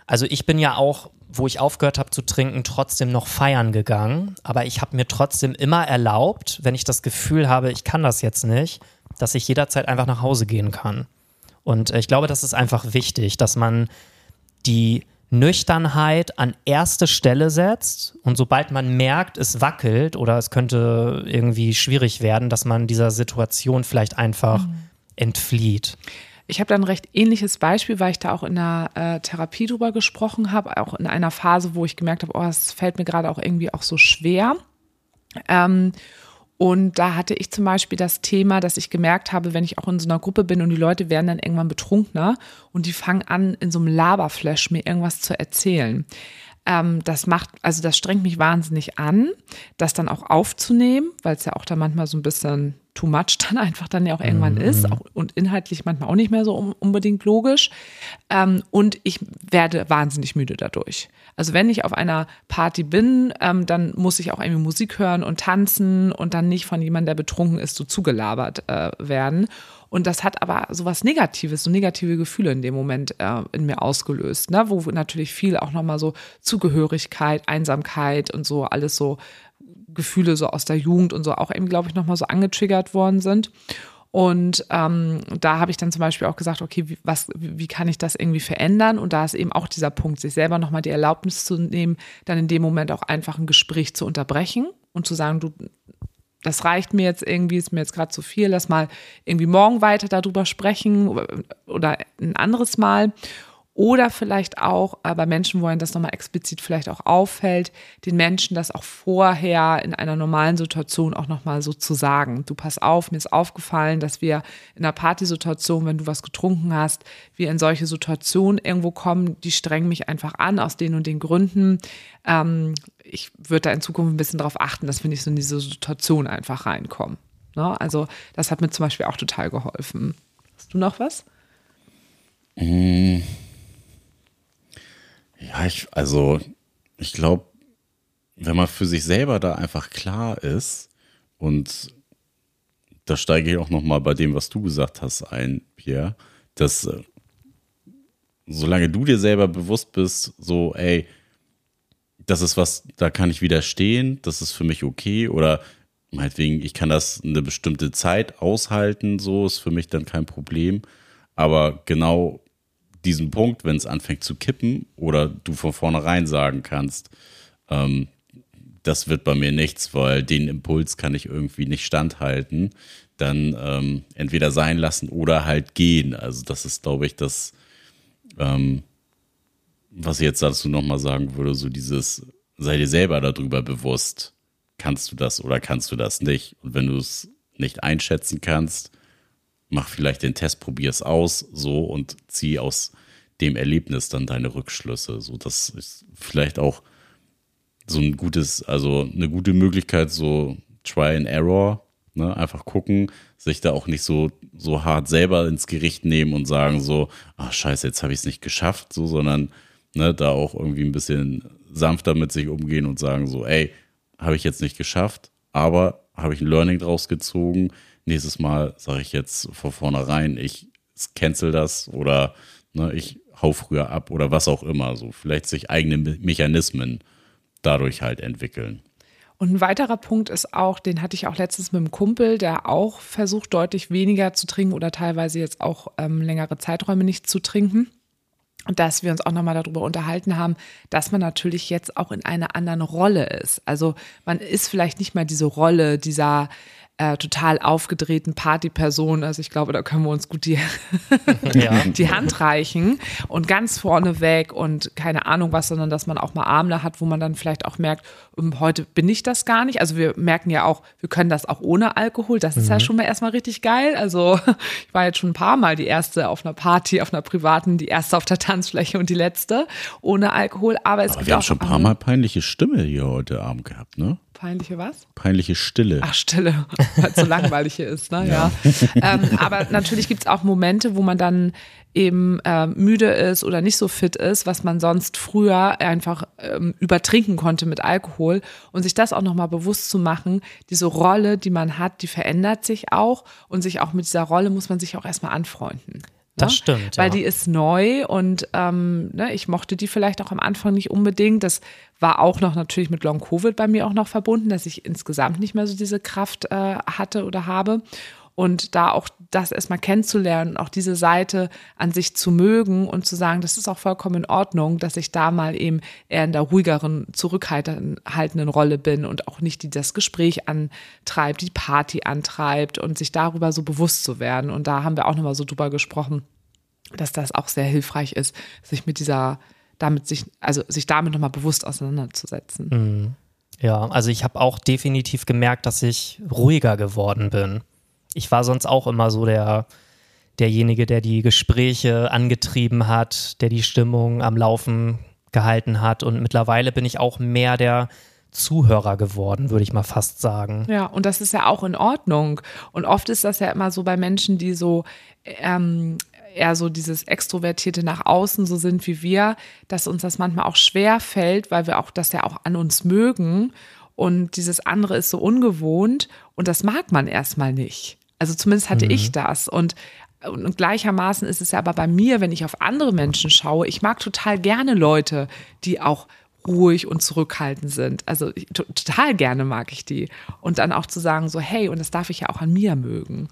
Also ich bin ja auch, wo ich aufgehört habe zu trinken, trotzdem noch feiern gegangen. Aber ich habe mir trotzdem immer erlaubt, wenn ich das Gefühl habe, ich kann das jetzt nicht, dass ich jederzeit einfach nach Hause gehen kann. Und äh, ich glaube, das ist einfach wichtig, dass man die Nüchternheit an erste Stelle setzt und sobald man merkt, es wackelt oder es könnte irgendwie schwierig werden, dass man dieser Situation vielleicht einfach entflieht. Ich habe da ein recht ähnliches Beispiel, weil ich da auch in der äh, Therapie drüber gesprochen habe, auch in einer Phase, wo ich gemerkt habe, oh, es fällt mir gerade auch irgendwie auch so schwer. Ähm, und da hatte ich zum Beispiel das Thema, dass ich gemerkt habe, wenn ich auch in so einer Gruppe bin und die Leute werden dann irgendwann betrunkener und die fangen an, in so einem Laberflash mir irgendwas zu erzählen. Ähm, das macht, also das strengt mich wahnsinnig an, das dann auch aufzunehmen, weil es ja auch dann manchmal so ein bisschen too much dann (laughs) einfach dann ja auch irgendwann ist auch, und inhaltlich manchmal auch nicht mehr so un- unbedingt logisch. Ähm, und ich werde wahnsinnig müde dadurch. Also wenn ich auf einer Party bin, ähm, dann muss ich auch irgendwie Musik hören und tanzen und dann nicht von jemandem, der betrunken ist, so zugelabert äh, werden. Und das hat aber sowas Negatives, so negative Gefühle in dem Moment äh, in mir ausgelöst, ne? wo natürlich viel auch nochmal so Zugehörigkeit, Einsamkeit und so alles so Gefühle so aus der Jugend und so auch eben, glaube ich, nochmal so angetriggert worden sind. Und ähm, da habe ich dann zum Beispiel auch gesagt, okay, wie, was, wie kann ich das irgendwie verändern? Und da ist eben auch dieser Punkt, sich selber nochmal die Erlaubnis zu nehmen, dann in dem Moment auch einfach ein Gespräch zu unterbrechen und zu sagen, du, das reicht mir jetzt irgendwie, ist mir jetzt gerade zu viel, lass mal irgendwie morgen weiter darüber sprechen oder, ein anderes Mal. Oder vielleicht auch bei Menschen, wo einem das nochmal explizit vielleicht auch auffällt, den Menschen das auch vorher in einer normalen Situation auch nochmal so zu sagen. Du pass auf, mir ist aufgefallen, dass wir in einer Partysituation, wenn du was getrunken hast, wir in solche Situationen irgendwo kommen, die strengen mich einfach an aus den und den Gründen. Ähm, ich würde da in Zukunft ein bisschen darauf achten, dass wir nicht so in diese Situation einfach reinkommen. Ne? Also das hat mir zum Beispiel auch total geholfen. Hast du noch was? Ja, ich, also ich glaube, wenn man für sich selber da einfach klar ist und da steige ich auch noch mal bei dem, was du gesagt hast, ein, Pierre, dass äh, solange du dir selber bewusst bist, so, ey, das ist was, da kann ich widerstehen, das ist für mich okay oder meinetwegen, ich kann das eine bestimmte Zeit aushalten, so ist für mich dann kein Problem. Aber genau diesen Punkt, wenn es anfängt zu kippen oder du von vornherein sagen kannst, ähm, das wird bei mir nichts, weil den Impuls kann ich irgendwie nicht standhalten, dann ähm, entweder sein lassen oder halt gehen. Also das ist, glaube ich, das, ähm, was ich jetzt dazu nochmal sagen würde, so dieses, sei dir selber darüber bewusst, kannst du das oder kannst du das nicht. Und wenn du es nicht einschätzen kannst, mach vielleicht den Test, probier es aus, so und zieh aus dem Erlebnis dann deine Rückschlüsse. So, das ist vielleicht auch so ein gutes, also eine gute Möglichkeit, so Try and Error, ne? einfach gucken, sich da auch nicht so, so hart selber ins Gericht nehmen und sagen so, ach scheiße, jetzt habe ich es nicht geschafft, so, sondern ne, da auch irgendwie ein bisschen sanfter mit sich umgehen und sagen so, ey, habe ich jetzt nicht geschafft, aber habe ich ein Learning draus gezogen. Nächstes Mal sage ich jetzt von vornherein, ich cancel das oder ne, ich hau früher ab oder was auch immer. So vielleicht sich eigene Mechanismen dadurch halt entwickeln. Und ein weiterer Punkt ist auch, den hatte ich auch letztens mit einem Kumpel, der auch versucht, deutlich weniger zu trinken oder teilweise jetzt auch ähm, längere Zeiträume nicht zu trinken. Und dass wir uns auch nochmal darüber unterhalten haben, dass man natürlich jetzt auch in einer anderen Rolle ist. Also man ist vielleicht nicht mehr diese Rolle dieser äh, total aufgedrehten Partyperson. Also ich glaube, da können wir uns gut die, (laughs) ja. (laughs) die Hand reichen und ganz vorne weg und keine Ahnung was, sondern dass man auch mal Abende hat, wo man dann vielleicht auch merkt, um, heute bin ich das gar nicht. Also wir merken ja auch, wir können das auch ohne Alkohol. Das ist mhm. ja schon mal erstmal richtig geil. Also (laughs) ich war jetzt schon ein paar Mal die erste auf einer Party, auf einer privaten, die erste auf der Tanzfläche und die letzte ohne Alkohol. Aber es Aber gibt wir haben schon ein paar Mal peinliche Stimme hier heute Abend gehabt, ne? Peinliche was? Peinliche Stille. Ach, Stille, (laughs) weil es so langweilig hier ist, ne? Ja. ja. Ähm, aber natürlich gibt es auch Momente, wo man dann eben äh, müde ist oder nicht so fit ist, was man sonst früher einfach ähm, übertrinken konnte mit Alkohol und sich das auch nochmal bewusst zu machen, diese Rolle, die man hat, die verändert sich auch und sich auch mit dieser Rolle muss man sich auch erstmal anfreunden. Das stimmt. Weil ja. die ist neu und ähm, ne, ich mochte die vielleicht auch am Anfang nicht unbedingt. Das war auch noch natürlich mit Long Covid bei mir auch noch verbunden, dass ich insgesamt nicht mehr so diese Kraft äh, hatte oder habe. Und da auch das erstmal kennenzulernen, auch diese Seite an sich zu mögen und zu sagen, das ist auch vollkommen in Ordnung, dass ich da mal eben eher in der ruhigeren, zurückhaltenden Rolle bin und auch nicht die das Gespräch antreibt, die Party antreibt und sich darüber so bewusst zu werden. Und da haben wir auch nochmal so drüber gesprochen, dass das auch sehr hilfreich ist, sich mit dieser, damit sich, also sich damit nochmal bewusst auseinanderzusetzen. Mhm. Ja, also ich habe auch definitiv gemerkt, dass ich ruhiger geworden bin ich war sonst auch immer so der, derjenige, der die Gespräche angetrieben hat, der die Stimmung am Laufen gehalten hat. Und mittlerweile bin ich auch mehr der Zuhörer geworden, würde ich mal fast sagen. Ja, und das ist ja auch in Ordnung. Und oft ist das ja immer so bei Menschen, die so ähm, eher so dieses Extrovertierte nach außen so sind wie wir, dass uns das manchmal auch schwer fällt, weil wir auch das ja auch an uns mögen. Und dieses andere ist so ungewohnt und das mag man erstmal nicht. Also zumindest hatte mhm. ich das. Und, und gleichermaßen ist es ja aber bei mir, wenn ich auf andere Menschen schaue, ich mag total gerne Leute, die auch ruhig und zurückhaltend sind. Also ich, total gerne mag ich die. Und dann auch zu sagen, so, hey, und das darf ich ja auch an mir mögen.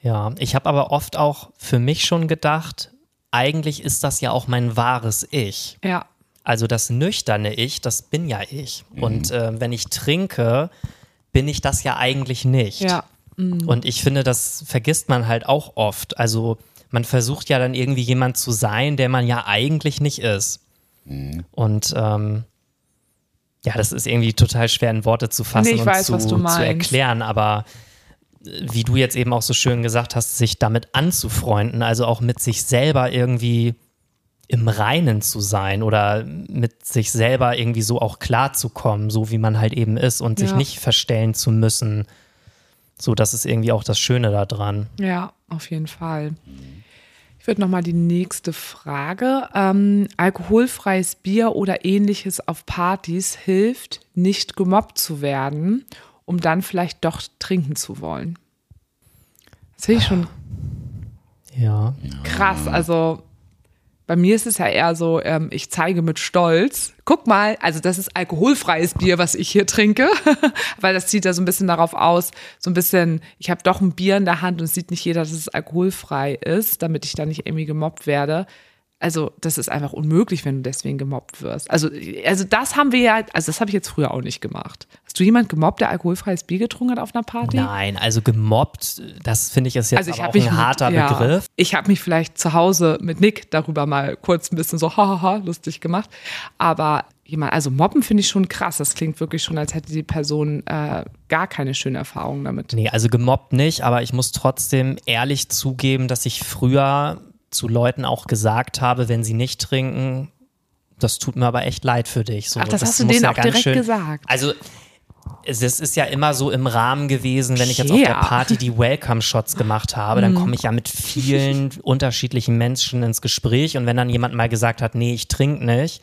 Ja, ich habe aber oft auch für mich schon gedacht, eigentlich ist das ja auch mein wahres Ich. Ja. Also das nüchterne Ich, das bin ja ich. Mhm. Und äh, wenn ich trinke, bin ich das ja eigentlich nicht. Ja. Mhm. Und ich finde, das vergisst man halt auch oft. Also man versucht ja dann irgendwie jemand zu sein, der man ja eigentlich nicht ist. Mhm. Und ähm, ja, das ist irgendwie total schwer in Worte zu fassen nee, und weiß, zu, zu, erklären, aber äh, wie du jetzt eben auch so schön gesagt hast, sich damit anzufreunden, also auch mit sich selber irgendwie im Reinen zu sein oder mit sich selber irgendwie so auch klarzukommen, so wie man halt eben ist und ja. sich nicht verstellen zu müssen so, das ist irgendwie auch das Schöne daran. Ja, auf jeden Fall. Ich würde nochmal die nächste Frage. Ähm, alkoholfreies Bier oder ähnliches auf Partys hilft, nicht gemobbt zu werden, um dann vielleicht doch trinken zu wollen. Das finde ich schon ja. krass. Also Bei mir ist es ja eher so, ähm, ich zeige mit Stolz. Guck mal, also das ist alkoholfreies Bier, was ich hier trinke, (laughs) weil das zieht ja so ein bisschen darauf aus, so ein bisschen, ich habe doch ein Bier in der Hand und es sieht nicht jeder, dass es alkoholfrei ist, damit ich da nicht irgendwie gemobbt werde also das ist einfach unmöglich, wenn du deswegen gemobbt wirst. Also, also das haben wir ja, also das habe ich jetzt früher auch nicht gemacht. Hast du jemand gemobbt, der alkoholfreies Bier getrunken hat auf einer Party? Nein, also gemobbt, das finde ich ist jetzt also ich auch mich, ein harter ja, Begriff. Ich habe mich vielleicht zu Hause mit Nick darüber mal kurz ein bisschen so (laughs) hahaha lustig gemacht, aber jemand, also mobben finde ich schon krass. Das klingt wirklich schon, als hätte die Person äh, gar keine schöne Erfahrung damit. Nee, also gemobbt nicht, aber ich muss trotzdem ehrlich zugeben, dass ich früher zu Leuten auch gesagt habe, wenn sie nicht trinken, das tut mir aber echt leid für dich. So, Ach, das, das hast du denen ja auch direkt schön, gesagt. Also es ist ja immer so im Rahmen gewesen, wenn ich jetzt auf der. Party die Welcome-Shots gemacht habe, dann komme ich ja mit vielen (laughs) unterschiedlichen Menschen ins Gespräch und wenn dann jemand mal gesagt hat, nee, ich trinke nicht,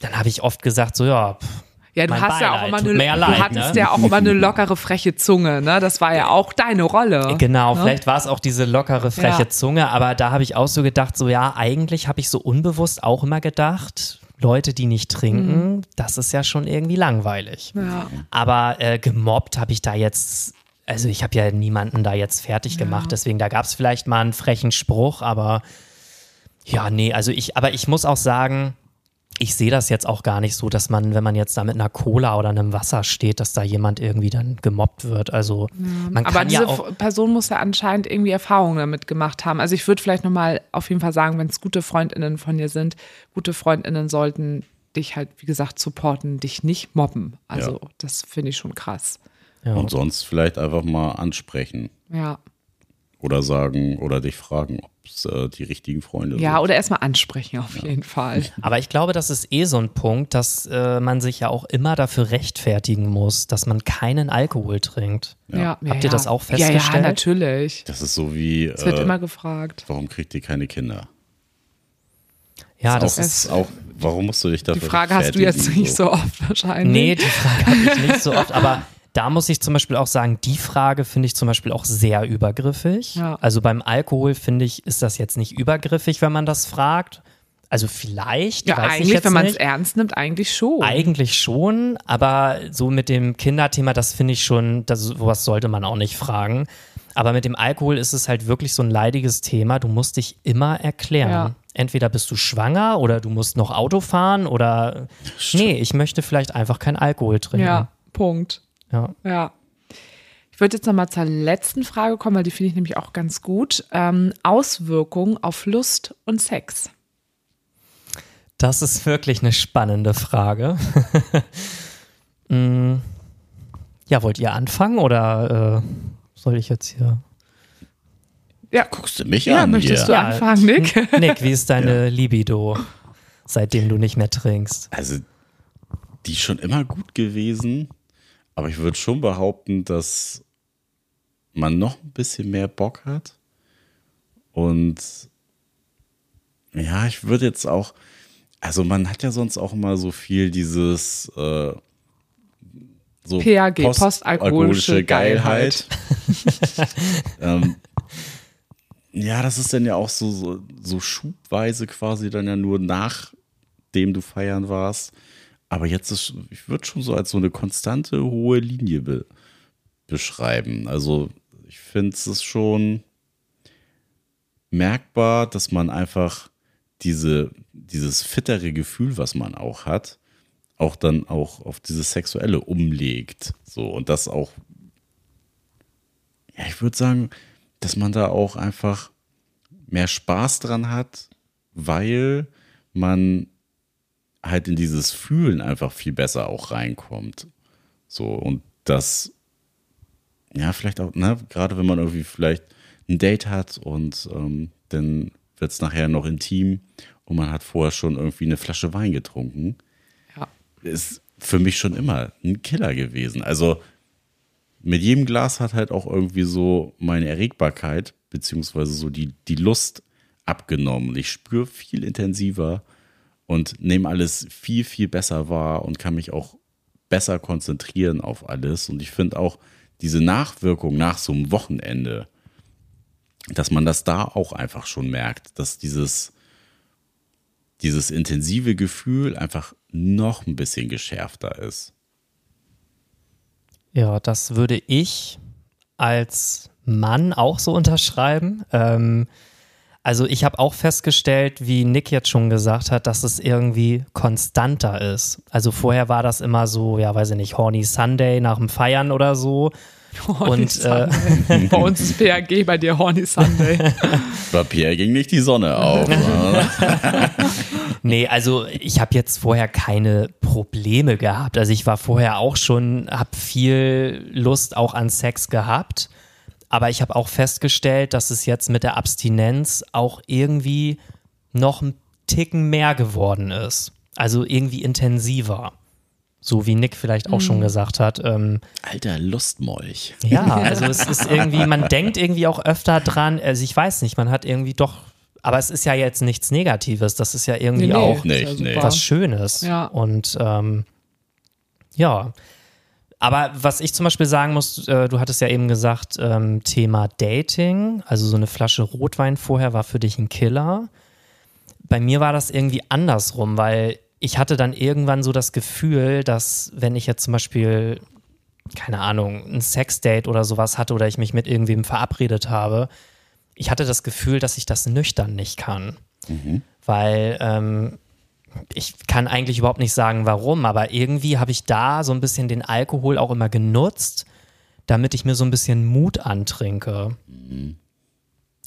dann habe ich oft gesagt, so ja, pff, Ja, du Mein hast ja auch Beileid, immer eine, mir ja du leid, hattest ne? ja auch immer eine (laughs) lockere, freche Zunge, ne? Das war ja auch deine Rolle. Genau, ne? vielleicht war es auch diese lockere, freche Ja. Zunge, aber da habe ich auch so gedacht, so ja, eigentlich habe ich so unbewusst auch immer gedacht, Leute, die nicht trinken, das ist ja schon irgendwie langweilig. Mhm. Ja. Aber äh, gemobbt habe ich da jetzt, also ich habe ja niemanden da jetzt fertig gemacht, deswegen da gab es vielleicht mal einen frechen Spruch, aber ja, nee, also ich, aber ich muss auch sagen, ich sehe das jetzt auch gar nicht so, dass man, wenn man jetzt da mit einer Cola oder einem Wasser steht, dass da jemand irgendwie dann gemobbt wird. Also man Aber kann diese ja auch. Person muss ja anscheinend irgendwie Erfahrungen damit gemacht haben. Also ich würde vielleicht nochmal auf jeden Fall sagen, wenn es gute FreundInnen von dir sind, gute FreundInnen sollten dich halt, wie gesagt, supporten, dich nicht mobben. Also Ja. das finde ich schon krass. Ja. Und sonst vielleicht einfach mal ansprechen Ja. Oder sagen oder dich fragen, ob es äh, die richtigen Freunde Ja, sind. oder erstmal ansprechen auf jeden Fall. (laughs) Aber ich glaube, das ist eh so ein Punkt, dass äh, man sich ja auch immer dafür rechtfertigen muss, dass man keinen Alkohol trinkt. Ja. Habt ihr das auch Ja, ja, festgestellt? natürlich. Das ist so wie, Es wird äh, immer gefragt. warum kriegt ihr keine Kinder? Ja, das das ist ist. auch, warum musst du dich Die dafür Frage hast du jetzt nicht so oft wahrscheinlich. Nee, die Frage habe ich nicht so oft, aber da muss ich zum Beispiel auch sagen, die Frage finde ich zum Beispiel auch sehr übergriffig. Ja. Also beim Alkohol finde ich, ist das jetzt nicht übergriffig, wenn man das fragt. Also vielleicht, Ja, eigentlich, wenn man es ernst nimmt, eigentlich schon. Eigentlich schon, aber so mit dem Kinderthema, das finde ich schon, das, sowas sollte man auch nicht fragen. Aber mit dem Alkohol ist es halt wirklich so ein leidiges Thema. Du musst dich immer erklären. Ja. Entweder bist du schwanger oder du musst noch Auto fahren oder nee, ich möchte vielleicht einfach kein Alkohol trinken. ja, Punkt. Ja. Ja. Ich würde jetzt nochmal zur letzten Frage kommen, weil die finde ich nämlich auch ganz gut. Ähm, Auswirkungen auf Lust und Sex. Das ist wirklich eine spannende Frage. (laughs) Mm, ja, wollt ihr anfangen oder äh, soll ich jetzt hier? Ja, Guckst du mich ja an möchtest hier? du anfangen, Nick? Nick, wie ist deine (laughs) Libido, seitdem du nicht mehr trinkst? Also, die ist schon immer gut gewesen, aber ich würde schon behaupten, dass man noch ein bisschen mehr Bock hat. Und ja, ich würde jetzt auch, also man hat ja sonst auch immer so viel dieses äh, so PAG, postalkoholische Geilheit. (laughs) ähm, ja, das ist dann ja auch so, so, so schubweise quasi dann ja nur nachdem du feiern warst. Aber jetzt ist, ich würde schon so als so eine konstante hohe Linie be beschreiben. Also ich finde es schon merkbar, dass man einfach diese, dieses fittere Gefühl, was man auch hat, auch dann auch auf dieses Sexuelle umlegt. So, und das auch, ja, ich würde sagen, dass man da auch einfach mehr Spaß dran hat, weil man halt in dieses Fühlen einfach viel besser auch reinkommt. So, und das, ja, vielleicht auch, ne, gerade wenn man irgendwie vielleicht ein Date hat und ähm, dann wird es nachher noch intim und man hat vorher schon irgendwie eine Flasche Wein getrunken, Ja. ist für mich schon immer ein Killer gewesen. Also mit jedem Glas hat halt auch irgendwie so meine Erregbarkeit, beziehungsweise so die, die Lust abgenommen. Ich spüre viel intensiver und nehme alles viel, viel besser wahr und kann mich auch besser konzentrieren auf alles. Und ich finde auch diese Nachwirkung nach so einem Wochenende, dass man das da auch einfach schon merkt, dass dieses, dieses intensive Gefühl einfach noch ein bisschen geschärfter ist. Ja, das würde ich als Mann auch so unterschreiben. Ähm, also ich habe auch festgestellt, wie Nick jetzt schon gesagt hat, dass es irgendwie konstanter ist. Also vorher war das immer so, ja, weiß ich nicht, Horny Sunday nach dem Feiern oder so. Horny und äh, bei uns ist PAG, bei dir Horny Sunday. (laughs) bei Pierre ging nicht die Sonne auf. (laughs) nee, also ich habe jetzt vorher keine Probleme gehabt. Also ich war vorher auch schon, habe viel Lust auch an Sex gehabt. Aber ich habe auch festgestellt, dass es jetzt mit der Abstinenz auch irgendwie noch ein Ticken mehr geworden ist. Also irgendwie intensiver. So wie Nick vielleicht auch mhm. schon gesagt hat. Ähm, Alter Lustmolch. Ja, (laughs) also es ist irgendwie, man denkt irgendwie auch öfter dran, also ich weiß nicht, man hat irgendwie doch, aber es ist ja jetzt nichts Negatives, das ist ja irgendwie nee, auch nicht, nee. was Schönes. Ja. Und ähm, ja. Aber was ich zum Beispiel sagen muss, äh, du hattest ja eben gesagt, ähm, Thema Dating, also so eine Flasche Rotwein vorher war für dich ein Killer. Bei mir war das irgendwie andersrum, weil ich hatte dann irgendwann so das Gefühl, dass wenn ich jetzt zum Beispiel, keine Ahnung, ein Sexdate oder sowas hatte oder ich mich mit irgendwem verabredet habe, ich hatte das Gefühl, dass ich das nüchtern nicht kann. Mhm. Weil ähm, ich kann eigentlich überhaupt nicht sagen, warum, aber irgendwie habe ich da so ein bisschen den Alkohol auch immer genutzt, damit ich mir so ein bisschen Mut antrinke. Mhm.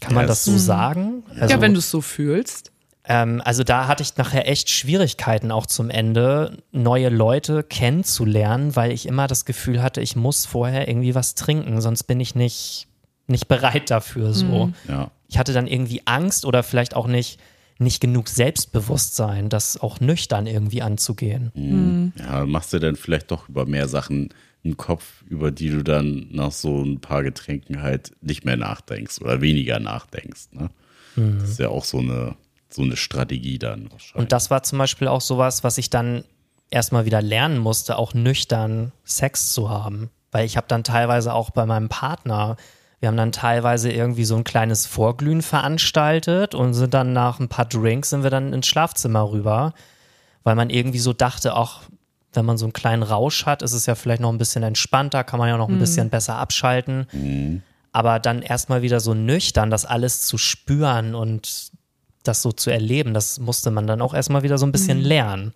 Kann man das so sagen? Also, ja, wenn du es so fühlst. Ähm, also da hatte ich nachher echt Schwierigkeiten auch zum Ende, neue Leute kennenzulernen, weil ich immer das Gefühl hatte, ich muss vorher irgendwie was trinken, sonst bin ich nicht, nicht bereit dafür so. Mhm. Ja. Ich hatte dann irgendwie Angst oder vielleicht auch nicht, nicht genug Selbstbewusstsein, das auch nüchtern irgendwie anzugehen. Mhm. mhm. Ja, machst du dann vielleicht doch über mehr Sachen einen Kopf, über die du dann nach so ein paar Getränken halt nicht mehr nachdenkst oder weniger nachdenkst. Ne? Mhm. Das ist ja auch so eine so eine Strategie dann wahrscheinlich. Und das war zum Beispiel auch sowas, was ich dann erstmal wieder lernen musste, auch nüchtern Sex zu haben. Weil ich habe dann teilweise auch bei meinem Partner, wir haben dann teilweise irgendwie so ein kleines Vorglühen veranstaltet und sind dann nach ein paar Drinks sind wir dann ins Schlafzimmer rüber, weil man irgendwie so dachte, auch wenn man so einen kleinen Rausch hat, ist es ja vielleicht noch ein bisschen entspannter, kann man ja noch ein mhm. bisschen besser abschalten. Mhm. Aber dann erstmal wieder so nüchtern, das alles zu spüren und das so zu erleben, das musste man dann auch erstmal wieder so ein bisschen mhm. lernen.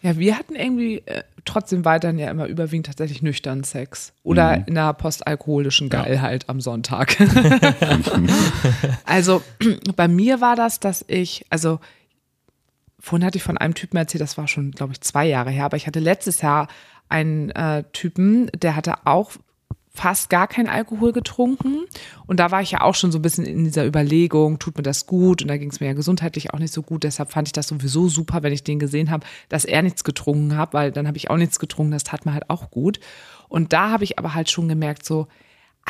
Ja, wir hatten irgendwie äh, trotzdem weiterhin ja immer überwiegend tatsächlich nüchtern Sex. Oder mhm. in einer postalkoholischen Geilheit ja. am Sonntag. (laughs) also (clears throat) bei mir war das, dass ich, also vorhin hatte ich von einem Typen erzählt, das war schon, glaube ich, zwei Jahre her, aber ich hatte letztes Jahr einen äh, Typen, der hatte auch fast gar kein Alkohol getrunken. Und da war ich ja auch schon so ein bisschen in dieser Überlegung, tut mir das gut? Und da ging es mir ja gesundheitlich auch nicht so gut. Deshalb fand ich das sowieso super, wenn ich den gesehen habe, dass er nichts getrunken hat, weil dann habe ich auch nichts getrunken. Das tat mir halt auch gut. Und da habe ich aber halt schon gemerkt, so,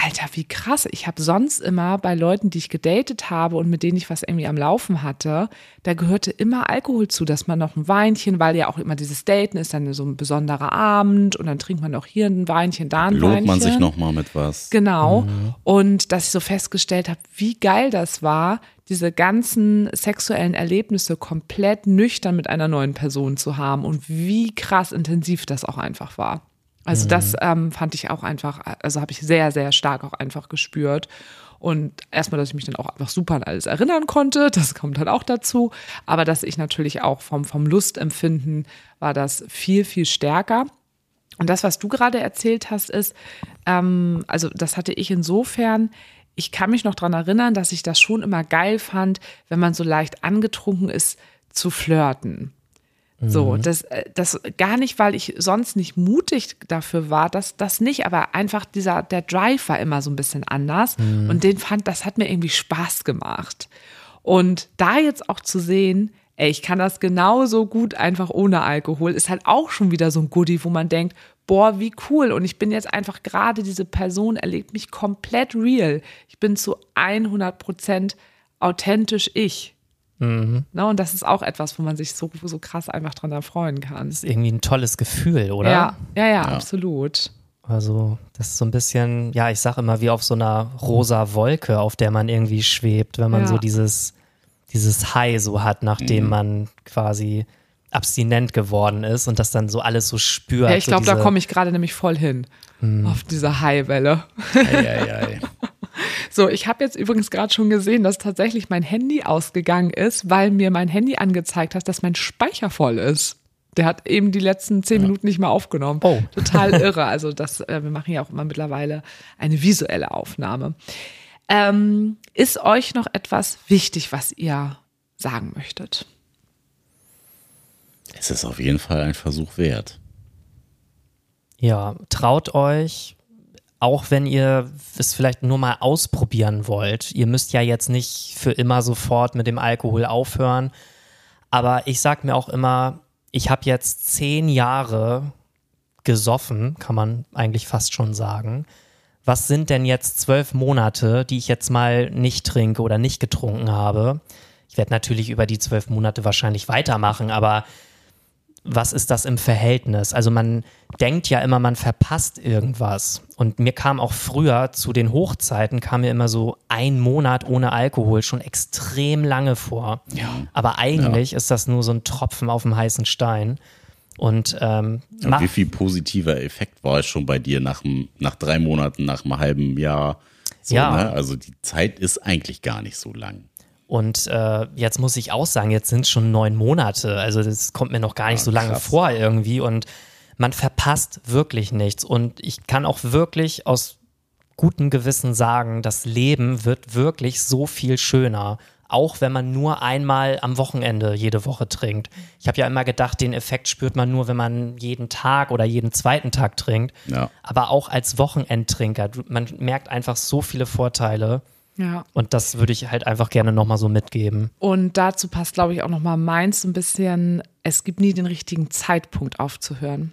Alter, wie krass. Ich habe sonst immer bei Leuten, die ich gedatet habe und mit denen ich was irgendwie am Laufen hatte, da gehörte immer Alkohol zu, dass man noch ein Weinchen, weil ja auch immer dieses Daten ist dann so ein besonderer Abend und dann trinkt man auch hier ein Weinchen, da ein Lohnt Weinchen. man sich nochmal mit was. Genau. Mhm. Und dass ich so festgestellt habe, wie geil das war, diese ganzen sexuellen Erlebnisse komplett nüchtern mit einer neuen Person zu haben und wie krass intensiv das auch einfach war. Also mhm. das ähm, fand ich auch einfach, also habe ich sehr, sehr stark auch einfach gespürt. Und erstmal, dass ich mich dann auch einfach super an alles erinnern konnte, das kommt halt auch dazu. Aber dass ich natürlich auch vom, vom Lustempfinden war das viel, viel stärker. Und das, was du gerade erzählt hast, ist, ähm, also das hatte ich insofern, ich kann mich noch daran erinnern, dass ich das schon immer geil fand, wenn man so leicht angetrunken ist, zu flirten. So, mhm. das, äh, das gar nicht, weil ich sonst nicht mutig dafür war, das, das nicht, aber einfach dieser, der Drive war immer so ein bisschen anders mhm. und den fand, das hat mir irgendwie Spaß gemacht. Und da jetzt auch zu sehen, ey, ich kann das genauso gut einfach ohne Alkohol, ist halt auch schon wieder so ein Goodie, wo man denkt, boah, wie cool. Und ich bin jetzt einfach gerade, diese Person erlebt mich komplett real. Ich bin zu 100 Prozent authentisch ich. Mhm. Ne, und das ist auch etwas, wo man sich so, so krass einfach dran erfreuen kann. Das ist irgendwie ein tolles Gefühl, oder? Ja, ja, ja, ja. absolut. Also, das ist so ein bisschen, ja, ich sage immer wie auf so einer rosa Wolke, auf der man irgendwie schwebt, wenn man ja. so dieses, dieses High so hat, nachdem Mhm. man quasi abstinent geworden ist und das dann so alles so spürt. Ja, ich so glaube, da diese- komme ich gerade nämlich voll hin. Auf diese High-Welle. Eieiei. (laughs) So, ich habe jetzt übrigens gerade schon gesehen, dass tatsächlich mein Handy ausgegangen ist, weil mir mein Handy angezeigt hat, dass mein Speicher voll ist. Der hat eben die letzten zehn Minuten nicht mehr aufgenommen. Oh. Total (laughs) irre. Also das, äh, wir machen ja auch immer mittlerweile eine visuelle Aufnahme. Ähm, ist euch noch etwas wichtig, was ihr sagen möchtet? Es ist auf jeden Fall ein Versuch wert. Ja, traut euch, auch wenn ihr es vielleicht nur mal ausprobieren wollt. Ihr müsst ja jetzt nicht für immer sofort mit dem Alkohol aufhören. Aber ich sag mir auch immer, ich habe jetzt zehn Jahre gesoffen, kann man eigentlich fast schon sagen. Was sind denn jetzt zwölf Monate, die ich jetzt mal nicht trinke oder nicht getrunken habe? Ich werde natürlich über die zwölf Monate wahrscheinlich weitermachen, aber was ist das im Verhältnis? Also man denkt ja immer, man verpasst irgendwas. Und mir kam auch früher zu den Hochzeiten, kam mir immer so ein Monat ohne Alkohol schon extrem lange vor. Ja. Aber eigentlich ist das nur so ein Tropfen auf dem heißen Stein. Und ähm, ma- wie viel positiver Effekt war es schon bei dir nach, dem- nach drei Monaten, nach einem halben Jahr? So, Ja. Ne? Also die Zeit ist eigentlich gar nicht so lang. Und äh, jetzt muss ich auch sagen, jetzt sind es schon neun Monate. Also das kommt mir noch gar nicht Ah, so lange krass. vor irgendwie. Und man verpasst wirklich nichts. Und ich kann auch wirklich aus gutem Gewissen sagen, das Leben wird wirklich so viel schöner. Auch wenn man nur einmal am Wochenende jede Woche trinkt. Ich habe ja immer gedacht, den Effekt spürt man nur, wenn man jeden Tag oder jeden zweiten Tag trinkt. Ja. Aber auch als Wochenendtrinker, man merkt einfach so viele Vorteile. Ja. Und das würde ich halt einfach gerne nochmal so mitgeben. Und dazu passt, glaube ich, auch nochmal meins so ein bisschen, es gibt nie den richtigen Zeitpunkt aufzuhören.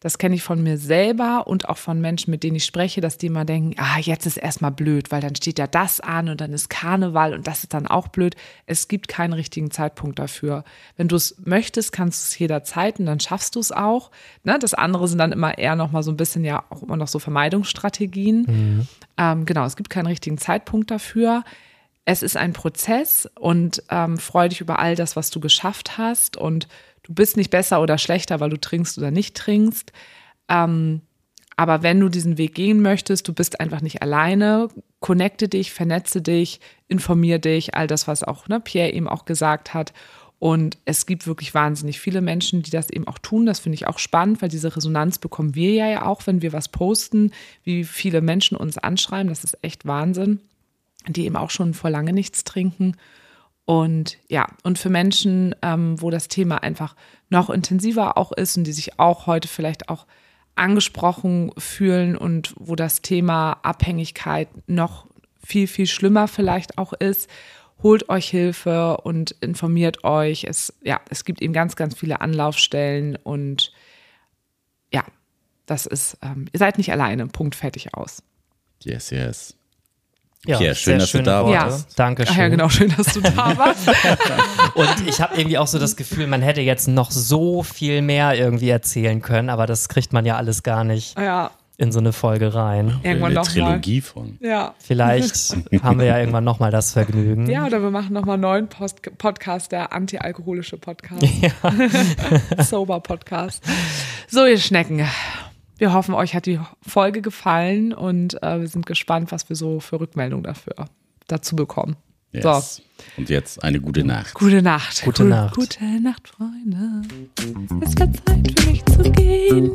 Das kenne ich von mir selber und auch von Menschen, mit denen ich spreche, dass die immer denken, ah, jetzt ist erstmal blöd, weil dann steht ja das an und dann ist Karneval und das ist dann auch blöd. Es gibt keinen richtigen Zeitpunkt dafür. Wenn du es möchtest, kannst du es jederzeit und dann schaffst du es auch. Ne? Das andere sind dann immer eher nochmal so ein bisschen ja auch immer noch so Vermeidungsstrategien. Ähm, genau, es gibt keinen richtigen Zeitpunkt dafür. Es ist ein Prozess und ähm, freu dich über all das, was du geschafft hast. Und du bist nicht besser oder schlechter, weil du trinkst oder nicht trinkst. Ähm, aber wenn du diesen Weg gehen möchtest, du bist einfach nicht alleine, connecte dich, vernetze dich, informier dich, all das, was auch ne, Pierre eben auch gesagt hat. Und es gibt wirklich wahnsinnig viele Menschen, die das eben auch tun. Das finde ich auch spannend, weil diese Resonanz bekommen wir ja auch, wenn wir was posten, wie viele Menschen uns anschreiben. Das ist echt Wahnsinn, die eben auch schon vor lange nichts trinken. Und ja, und für Menschen, ähm, wo das Thema einfach noch intensiver auch ist und die sich auch heute vielleicht auch angesprochen fühlen und wo das Thema Abhängigkeit noch viel, viel schlimmer vielleicht auch ist, holt euch Hilfe und informiert euch. Es, ja, es gibt eben ganz, ganz viele Anlaufstellen und ja, das ist, ähm, ihr seid nicht alleine. Punkt, fertig aus. Yes, yes. Ja, Pierre, schön, dass du da Worte. warst. Dankeschön. Ach ja, genau, schön, dass du da (laughs) warst. Und ich habe irgendwie auch so das Gefühl, man hätte jetzt noch so viel mehr irgendwie erzählen können, aber das kriegt man ja alles gar nicht ja, in so eine Folge rein. irgendwann Eine noch mal. Trilogie von. Ja. Vielleicht (laughs) haben wir ja irgendwann nochmal das Vergnügen. Ja, oder wir machen nochmal einen neuen Post Podcast, der antialkoholische Podcast. (laughs) Sober Podcast. So, ihr Schnecken. Wir hoffen, euch hat die Folge gefallen und äh, wir sind gespannt, was wir so für Rückmeldungen dafür dazu bekommen. Yes. So, Und jetzt eine gute Nacht. gute Nacht. Gute Gu- Nacht. Gute Nacht, Freunde. Es wird Zeit für mich zu gehen.